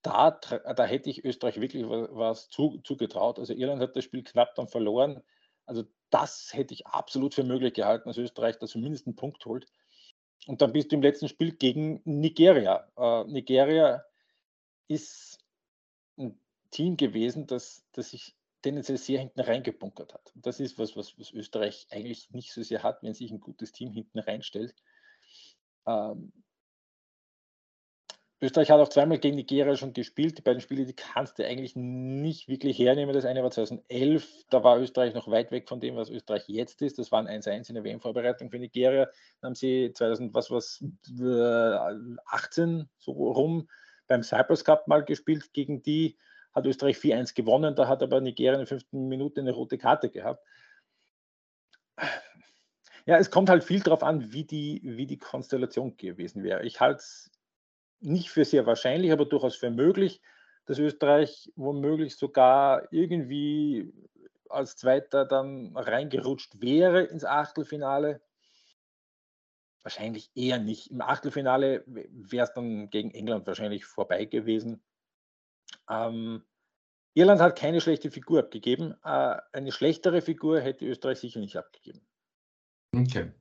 Da, da hätte ich Österreich wirklich was, was zu, zugetraut. Also Irland hat das Spiel knapp dann verloren. Also das hätte ich absolut für möglich gehalten, dass Österreich da zumindest einen Punkt holt. Und dann bist du im letzten Spiel gegen Nigeria. Äh, Nigeria ist ein Team gewesen, das, das sich tendenziell sehr hinten reingebunkert hat. Und das ist was, was, was Österreich eigentlich nicht so sehr hat, wenn sich ein gutes Team hinten reinstellt. Ähm, Österreich hat auch zweimal gegen Nigeria schon gespielt. Die beiden Spiele, die kannst du eigentlich nicht wirklich hernehmen. Das eine war 2011, da war Österreich noch weit weg von dem, was Österreich jetzt ist. Das waren 1-1 in der WM-Vorbereitung für Nigeria. Dann haben sie 2000, was was 18 so rum beim Cyprus Cup mal gespielt. Gegen die hat Österreich 4-1 gewonnen. Da hat aber Nigeria in der fünften Minute eine rote Karte gehabt. Ja, es kommt halt viel darauf an, wie die, wie die Konstellation gewesen wäre. Ich halte es nicht für sehr wahrscheinlich, aber durchaus für möglich, dass Österreich womöglich sogar irgendwie als Zweiter dann reingerutscht wäre ins Achtelfinale. Wahrscheinlich eher nicht. Im Achtelfinale wäre es dann gegen England wahrscheinlich vorbei gewesen. Ähm, Irland hat keine schlechte Figur abgegeben. Äh, eine schlechtere Figur hätte Österreich sicher nicht abgegeben. Okay.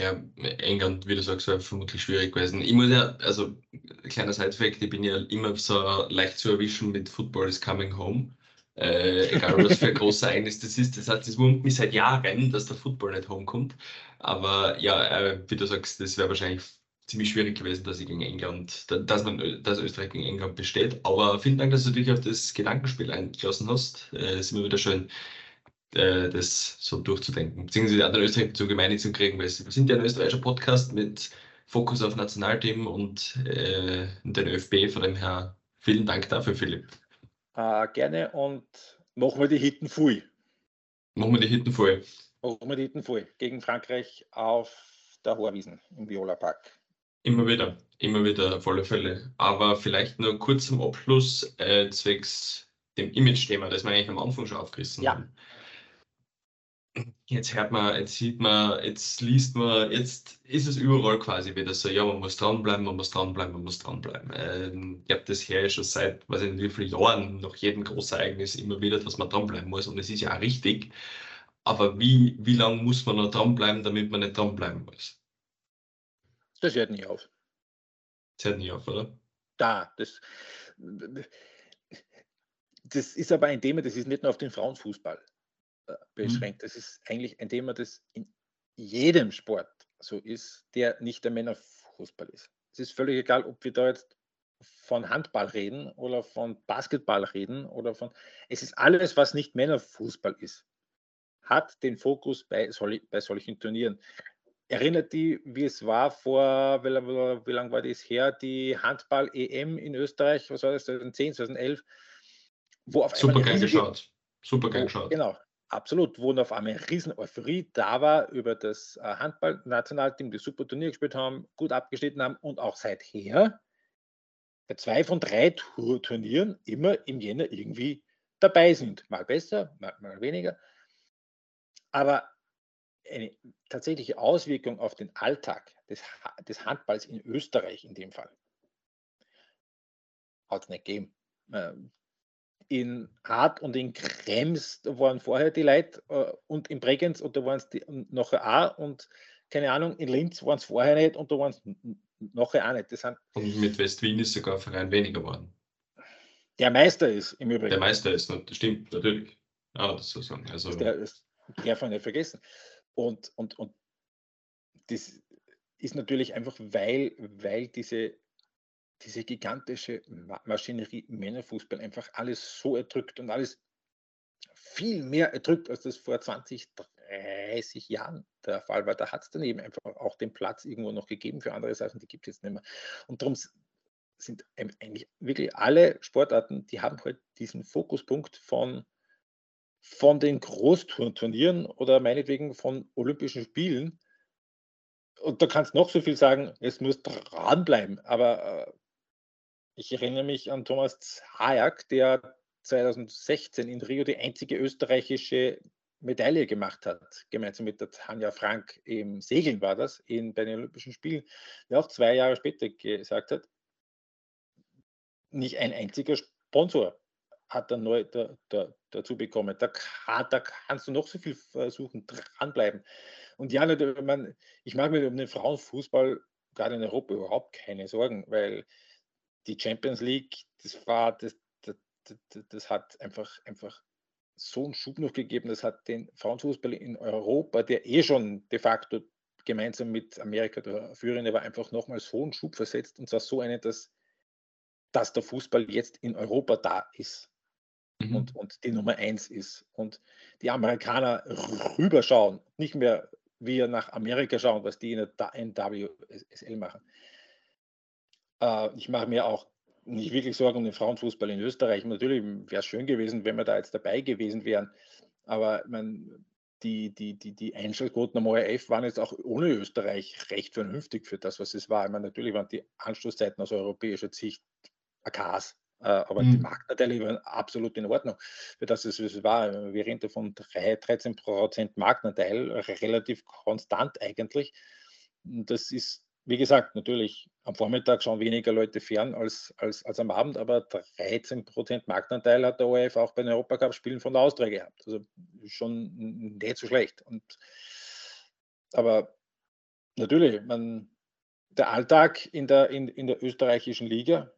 Ja, England, wie du sagst, wäre vermutlich schwierig gewesen. Ich muss ja, also kleiner Side-Fact, ich bin ja immer so leicht zu erwischen mit Football is coming home. Äh, egal, was für ein großes Ereignis das ist. Das heißt, es wundert mich seit Jahren, dass der Football nicht homekommt. Aber ja, äh, wie du sagst, das wäre wahrscheinlich ziemlich schwierig gewesen, dass ich gegen England, dass man, dass Österreich gegen England besteht. Aber vielen Dank, dass du dich auf das Gedankenspiel eingelassen hast. Äh, ist immer wieder schön, äh, das so durchzudenken, beziehungsweise den Österreich zu Gemeinde zu kriegen, weil wir sind ja ein österreichischer Podcast mit Fokus auf Nationalteam und äh, den ÖFB, von dem her vielen Dank dafür, Philipp. Äh, gerne und machen wir die Hitten voll. Machen wir die Hitten voll. Machen wir die Hitten voll. Gegen Frankreich auf der Horwiesen im Viola Park. Immer wieder, immer wieder auf alle Fälle. Aber vielleicht nur kurz zum Abschluss, äh, zwecks dem Image-Thema, das wir eigentlich am Anfang schon aufgerissen ja. haben. Jetzt hört man, jetzt sieht man, jetzt liest man, jetzt ist es überall quasi wieder so, ja, man muss dranbleiben, man muss dranbleiben, man muss dranbleiben. Ähm, ich habe das hier schon seit, weiß ich nicht, wie vielen Jahren, nach jedem Großereignis immer wieder, dass man dranbleiben muss und es ist ja auch richtig. Aber wie, wie lange muss man noch dranbleiben, damit man nicht dranbleiben muss? Das hört nie auf. Das hört nie auf, oder? Da, das, das ist aber ein Thema, das ist nicht nur auf den Frauenfußball. Beschränkt. Das ist eigentlich ein Thema, das in jedem Sport so ist, der nicht der Männerfußball ist. Es ist völlig egal, ob wir da jetzt von Handball reden oder von Basketball reden oder von. Es ist alles, was nicht Männerfußball ist, hat den Fokus bei, bei solchen Turnieren erinnert die, wie es war vor, wie, wie lange war das her, die Handball-EM in Österreich, was war das, 2010, 2011? Wo auf Super gern geschaut. Super gern geschaut. Genau, absolut. Wo auf einmal eine riesen Euphorie da war über das äh, Handball-Nationalteam, die super Turnier gespielt haben, gut abgeschnitten haben und auch seither bei zwei von drei Turnieren immer im Jänner irgendwie dabei sind. Mal besser, mal, mal weniger. Aber eine tatsächliche Auswirkung auf den Alltag des, des Handballs in Österreich in dem Fall hat es nicht gegeben. In Hart und in Krems waren vorher die Leute äh, und in Bregenz und da waren es nachher auch und keine Ahnung, in Linz waren es vorher nicht und da waren es nachher auch nicht. Das sind, und mit West-Wien ist sogar ein Verein weniger geworden. Der Meister ist im Übrigen. Der Meister ist, das stimmt, natürlich. Ja, das so sagen. Also, der, das darf man nicht vergessen. Und, und, und das ist natürlich einfach, weil, weil diese, diese gigantische Maschinerie Männerfußball einfach alles so erdrückt und alles viel mehr erdrückt, als das vor 20, 30 Jahren der Fall war. Da hat es dann eben einfach auch den Platz irgendwo noch gegeben für andere Sachen, die gibt es jetzt nicht mehr. Und darum sind eigentlich wirklich alle Sportarten, die haben halt diesen Fokuspunkt von von den Großturnieren oder meinetwegen von Olympischen Spielen. Und da kannst du noch so viel sagen, es muss dranbleiben. Aber äh, ich erinnere mich an Thomas Zajak, der 2016 in Rio die einzige österreichische Medaille gemacht hat, gemeinsam mit der Tanja Frank im Segeln war das, in, bei den Olympischen Spielen, der auch zwei Jahre später gesagt hat, nicht ein einziger Sponsor hat er neu da, da, dazu bekommen. Da, da, kannst du noch so viel versuchen, dranbleiben. Und ja, man, ich mache mir um den Frauenfußball gerade in Europa überhaupt keine Sorgen, weil die Champions League, das war, das, das, das, das hat einfach, einfach so einen Schub noch gegeben. Das hat den Frauenfußball in Europa, der eh schon de facto gemeinsam mit Amerika der Führende war, einfach nochmal so einen Schub versetzt. Und zwar so einen, dass, dass der Fußball jetzt in Europa da ist mhm. und, und die Nummer eins ist. Und die Amerikaner rüberschauen, nicht mehr wir nach Amerika schauen, was die in der NWSL machen. Äh, ich mache mir auch nicht wirklich Sorgen um den Frauenfußball in Österreich. Natürlich wäre es schön gewesen, wenn wir da jetzt dabei gewesen wären. Aber man, die, die, die, die Einschaltquoten am ORF waren jetzt auch ohne Österreich recht vernünftig für das, was es war. Ich meine, natürlich waren die Anstoßzeiten aus europäischer Sicht AKs. Äh, aber mhm. die Marktanteile waren absolut in Ordnung. Für das es, es war, wir reden von 3, 13 Prozent Marktanteil, relativ konstant eigentlich. Das ist, wie gesagt, natürlich am Vormittag schauen weniger Leute fern als, als, als am Abend, aber 13 Prozent Marktanteil hat der ORF auch bei den Europacup-Spielen von der Austria gehabt. Also schon nicht so schlecht. Und, aber natürlich, man, der Alltag in der, in, in der österreichischen Liga,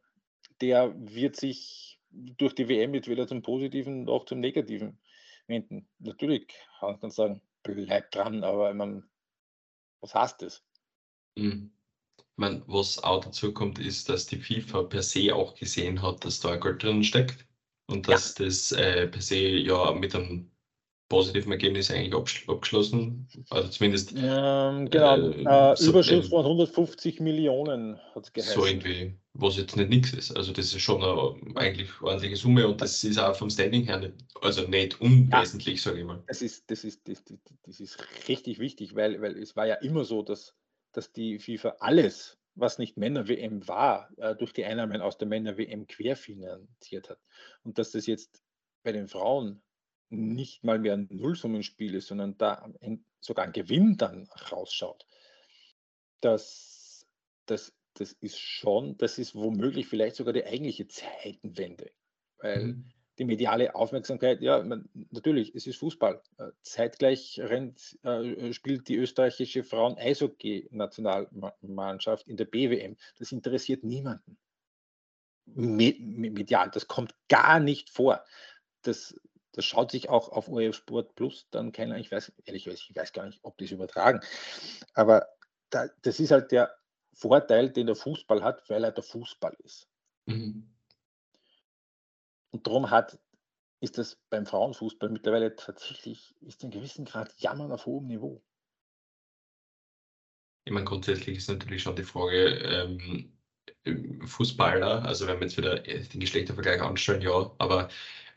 der wird sich durch die WM jetzt weder zum Positiven noch zum Negativen wenden. Natürlich kann man sagen, bleib dran, aber meine, was heißt das? Mhm. Meine, was auch dazu kommt, ist, dass die FIFA per se auch gesehen hat, dass da Geld drin steckt und dass ja. das äh, per se ja mit einem positiven Ergebnis eigentlich abgeschlossen. Also zumindest. Ähm, genau, äh, so Überschuss von 150 Millionen hat es geheißen. So irgendwie, was jetzt nicht nichts ist. Also das ist schon eine eigentlich ordentliche Summe und das ist auch vom Standing her nicht, also nicht unwesentlich, ja, sage ich mal. Das ist, das, ist, das, das ist richtig wichtig, weil, weil es war ja immer so, dass, dass die FIFA alles was nicht Männer-WM war, äh, durch die Einnahmen aus der Männer-WM querfinanziert hat. Und dass das jetzt bei den Frauen nicht mal mehr ein Nullsummenspiel ist, sondern da sogar ein Gewinn dann rausschaut. Das, das, das ist schon, das ist womöglich vielleicht sogar die eigentliche Zeitenwende. Weil mhm. Die mediale Aufmerksamkeit, ja, man, natürlich, es ist Fußball. Äh, zeitgleich rennt, äh, spielt die österreichische Frauen-Eishockey-Nationalmannschaft in der BWM. Das interessiert niemanden. Medial, das kommt gar nicht vor. Das, das schaut sich auch auf ORF Sport Plus dann keiner. Ich weiß, ehrlich gesagt, ich weiß gar nicht, ob die es übertragen. Aber da, das ist halt der Vorteil, den der Fußball hat, weil er der Fußball ist. Mhm. Und darum hat, ist das beim Frauenfußball mittlerweile tatsächlich, ist in gewissem Grad Jammern auf hohem Niveau. Ich meine, grundsätzlich ist natürlich schon die Frage, ähm, Fußballer, also wenn wir jetzt wieder den Geschlechtervergleich anstellen, ja, aber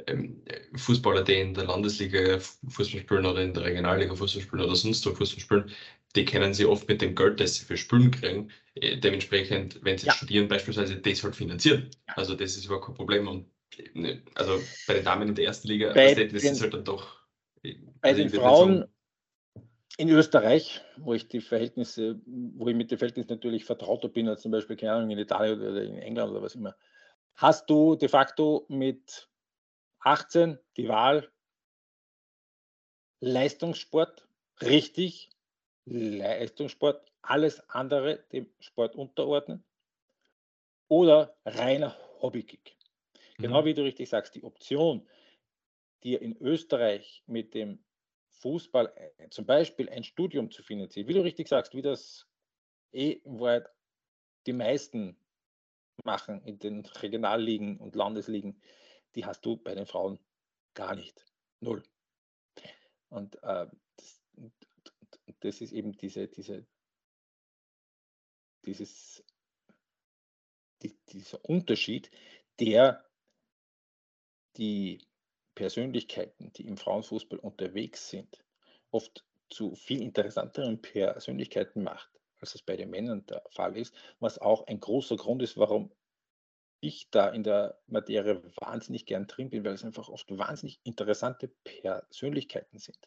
ähm, Fußballer, die in der Landesliga Fußball spielen oder in der Regionalliga Fußball spielen oder sonst wo Fußball spielen, die kennen sie oft mit dem Geld, das sie für Spielen kriegen. Äh, dementsprechend, wenn sie ja. studieren, beispielsweise das halt finanzieren. Also das ist überhaupt kein Problem. Und ne, also bei den Damen in der ersten Liga, bei das, das den, ist halt dann doch. Bei also den Frauen in Österreich, wo ich die Verhältnisse, wo ich mit den Verhältnissen natürlich vertrauter bin, als zum Beispiel, keine Ahnung, in Italien oder in England oder was immer, hast du de facto mit 18 die Wahl Leistungssport, richtig, Leistungssport, alles andere dem Sport unterordnen oder reiner Hobbykick. Genau mhm. wie du richtig sagst, die Option, die in Österreich mit dem Fußball äh, zum Beispiel ein Studium zu finanzieren, wie du richtig sagst, wie das eh die meisten machen in den Regionalligen und Landesligen, die hast du bei den Frauen gar nicht. Null. Und äh, das, das, ist eben diese, diese, dieses, die, dieser Unterschied, der die Persönlichkeiten, die im Frauenfußball unterwegs sind, oft zu viel interessanteren Persönlichkeiten macht, als es bei den Männern der Fall ist, was auch ein großer Grund ist, warum ich da in der Materie wahnsinnig gern drin bin, weil es einfach oft wahnsinnig interessante Persönlichkeiten sind.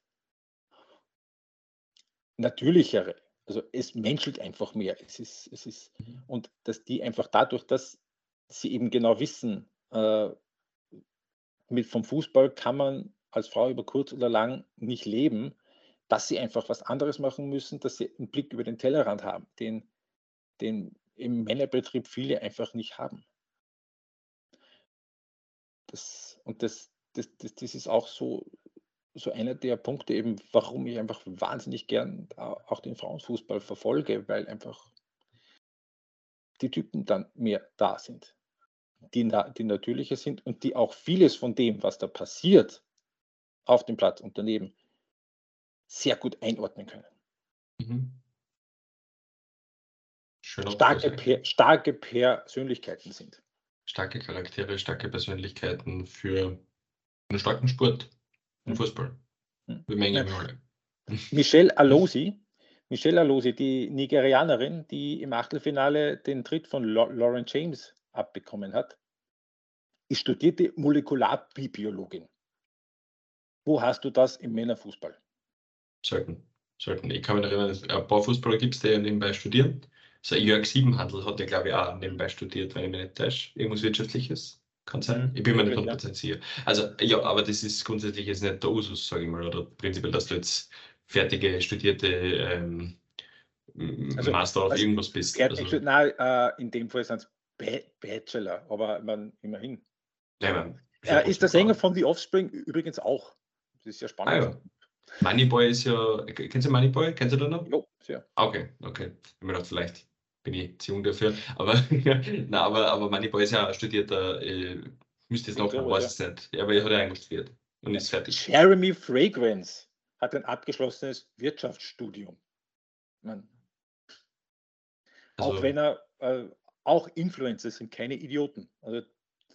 Natürlichere, also es menschelt einfach mehr. Es ist, es ist, mhm. und dass die einfach dadurch, dass sie eben genau wissen, äh, mit vom Fußball kann man als Frau über kurz oder lang nicht leben, dass sie einfach was anderes machen müssen, dass sie einen Blick über den Tellerrand haben, den, den im Männerbetrieb viele einfach nicht haben. Das, und das, das, das, das ist auch so, so einer der Punkte, eben, warum ich einfach wahnsinnig gern auch den Frauenfußball verfolge, weil einfach die Typen dann mehr da sind, die, die natürlicher sind und die auch vieles von dem, was da passiert, auf dem Platz und daneben, sehr gut einordnen können. Mhm. Starke, per, starke Persönlichkeiten sind starke Charaktere, starke Persönlichkeiten für einen starken Sport, den hm. Fußball. Hm. Wie Menge Michelle Alosi, Michelle Alosi, die Nigerianerin, die im Achtelfinale den Tritt von Lauren James abbekommen hat, ist studierte Molekularbiologin. Wo hast du das im Männerfußball? Selten. Selten. Ich kann mich erinnern, ein paar Fußballer gibt es, die nebenbei studieren so Jörg Siebenhandel hat ja, glaube ich, auch nebenbei studiert, wenn ich mich nicht täusche. Irgendwas Wirtschaftliches. Kann sein. Mhm. Ich bin mir nicht 100% sicher. Also, ja, aber das ist grundsätzlich jetzt nicht der Usus, sage ich mal, oder prinzipiell, dass du jetzt fertige, studierte ähm, also, Master auf also irgendwas bist. Also, nein, äh, in dem Fall sind es Bachelor, aber man, immerhin. Ja, er ist der Sänger von The Offspring übrigens auch. Das ist ja spannend. Ah, ja. Moneyboy ist ja, kennst du Moneyboy? Kennst du den noch? Jo, sehr. Okay, okay. Ich mir gedacht, vielleicht bin ich zu jung dafür. Aber, *laughs* na, aber, aber Moneyboy ist ja studierter, äh, müsste jetzt noch, weiß es nicht. Ja, aber er hat ja eigentlich studiert und ist fertig. Jeremy Fragrance hat ein abgeschlossenes Wirtschaftsstudium. Man, also, auch wenn er, äh, auch Influencer sind keine Idioten. Also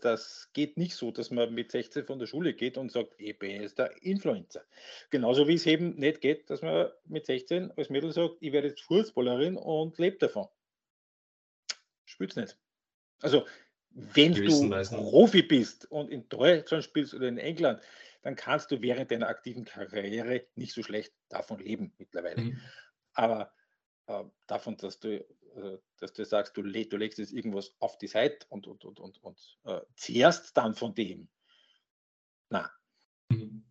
das geht nicht so, dass man mit 16 von der Schule geht und sagt, ich bin jetzt der Influencer. Genauso wie es eben nicht geht, dass man mit 16 als Mädel sagt, ich werde jetzt Fußballerin und lebe davon. Spielt's nicht. Also, wenn du Profi bist und in Deutschland spielst oder in England, dann kannst du während deiner aktiven Karriere nicht so schlecht davon leben mittlerweile. Mhm. Aber äh, davon, dass du, dass du sagst, du, le du legst jetzt irgendwas auf die Seite und, und, und, und, und äh, zehrst dann von dem. Na. Mhm.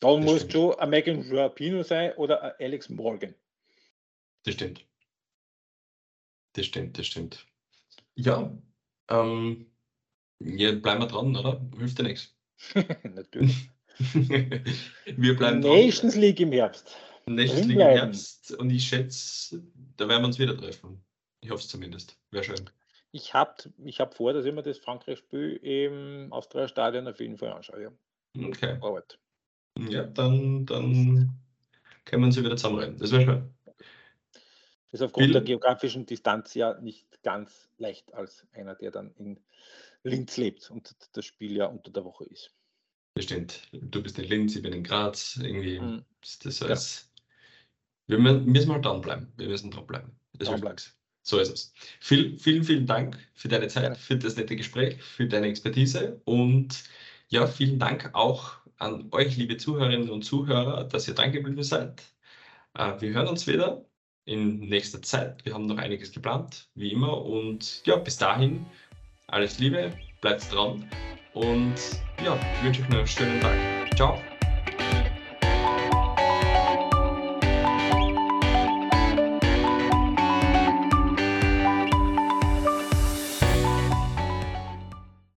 Da das muss schon ein Megan Rapino sein oder ein Alex Morgan. Das stimmt. Das stimmt, das stimmt. Ja, ähm, ja, bleiben wir dran, oder? Hilft dir nichts. *laughs* Natürlich. *laughs* wir bleiben Nations dran. League im Herbst. Nations League im Herbst und ich schätze, da werden wir uns wieder treffen. Ich hoffe es zumindest. Wäre schön. Ich habe ich hab vor, dass ich mir das Frankreich-Spiel im Austria-Stadion auf jeden Fall anschaue. Ja. Okay. Arbeit. Ja, dann, dann können wir uns wieder zusammenreden. Das wäre schön. Das ist aufgrund Bill? der geografischen Distanz ja nicht ganz leicht als einer, der dann in Linz lebt und das Spiel ja unter der Woche ist. Bestimmt. Du bist in Linz, ich bin in Graz. Irgendwie mhm. ist das als. Wir müssen halt dranbleiben. Wir müssen dranbleiben. Das dranbleiben. So ist es. Viel, vielen, vielen Dank für deine Zeit, ja. für das nette Gespräch, für deine Expertise und ja, vielen Dank auch an euch, liebe Zuhörerinnen und Zuhörer, dass ihr dran geblieben seid. Äh, wir hören uns wieder in nächster Zeit. Wir haben noch einiges geplant, wie immer. Und ja, bis dahin alles Liebe, bleibt dran und ja, ich wünsche euch noch einen schönen Tag. Ciao.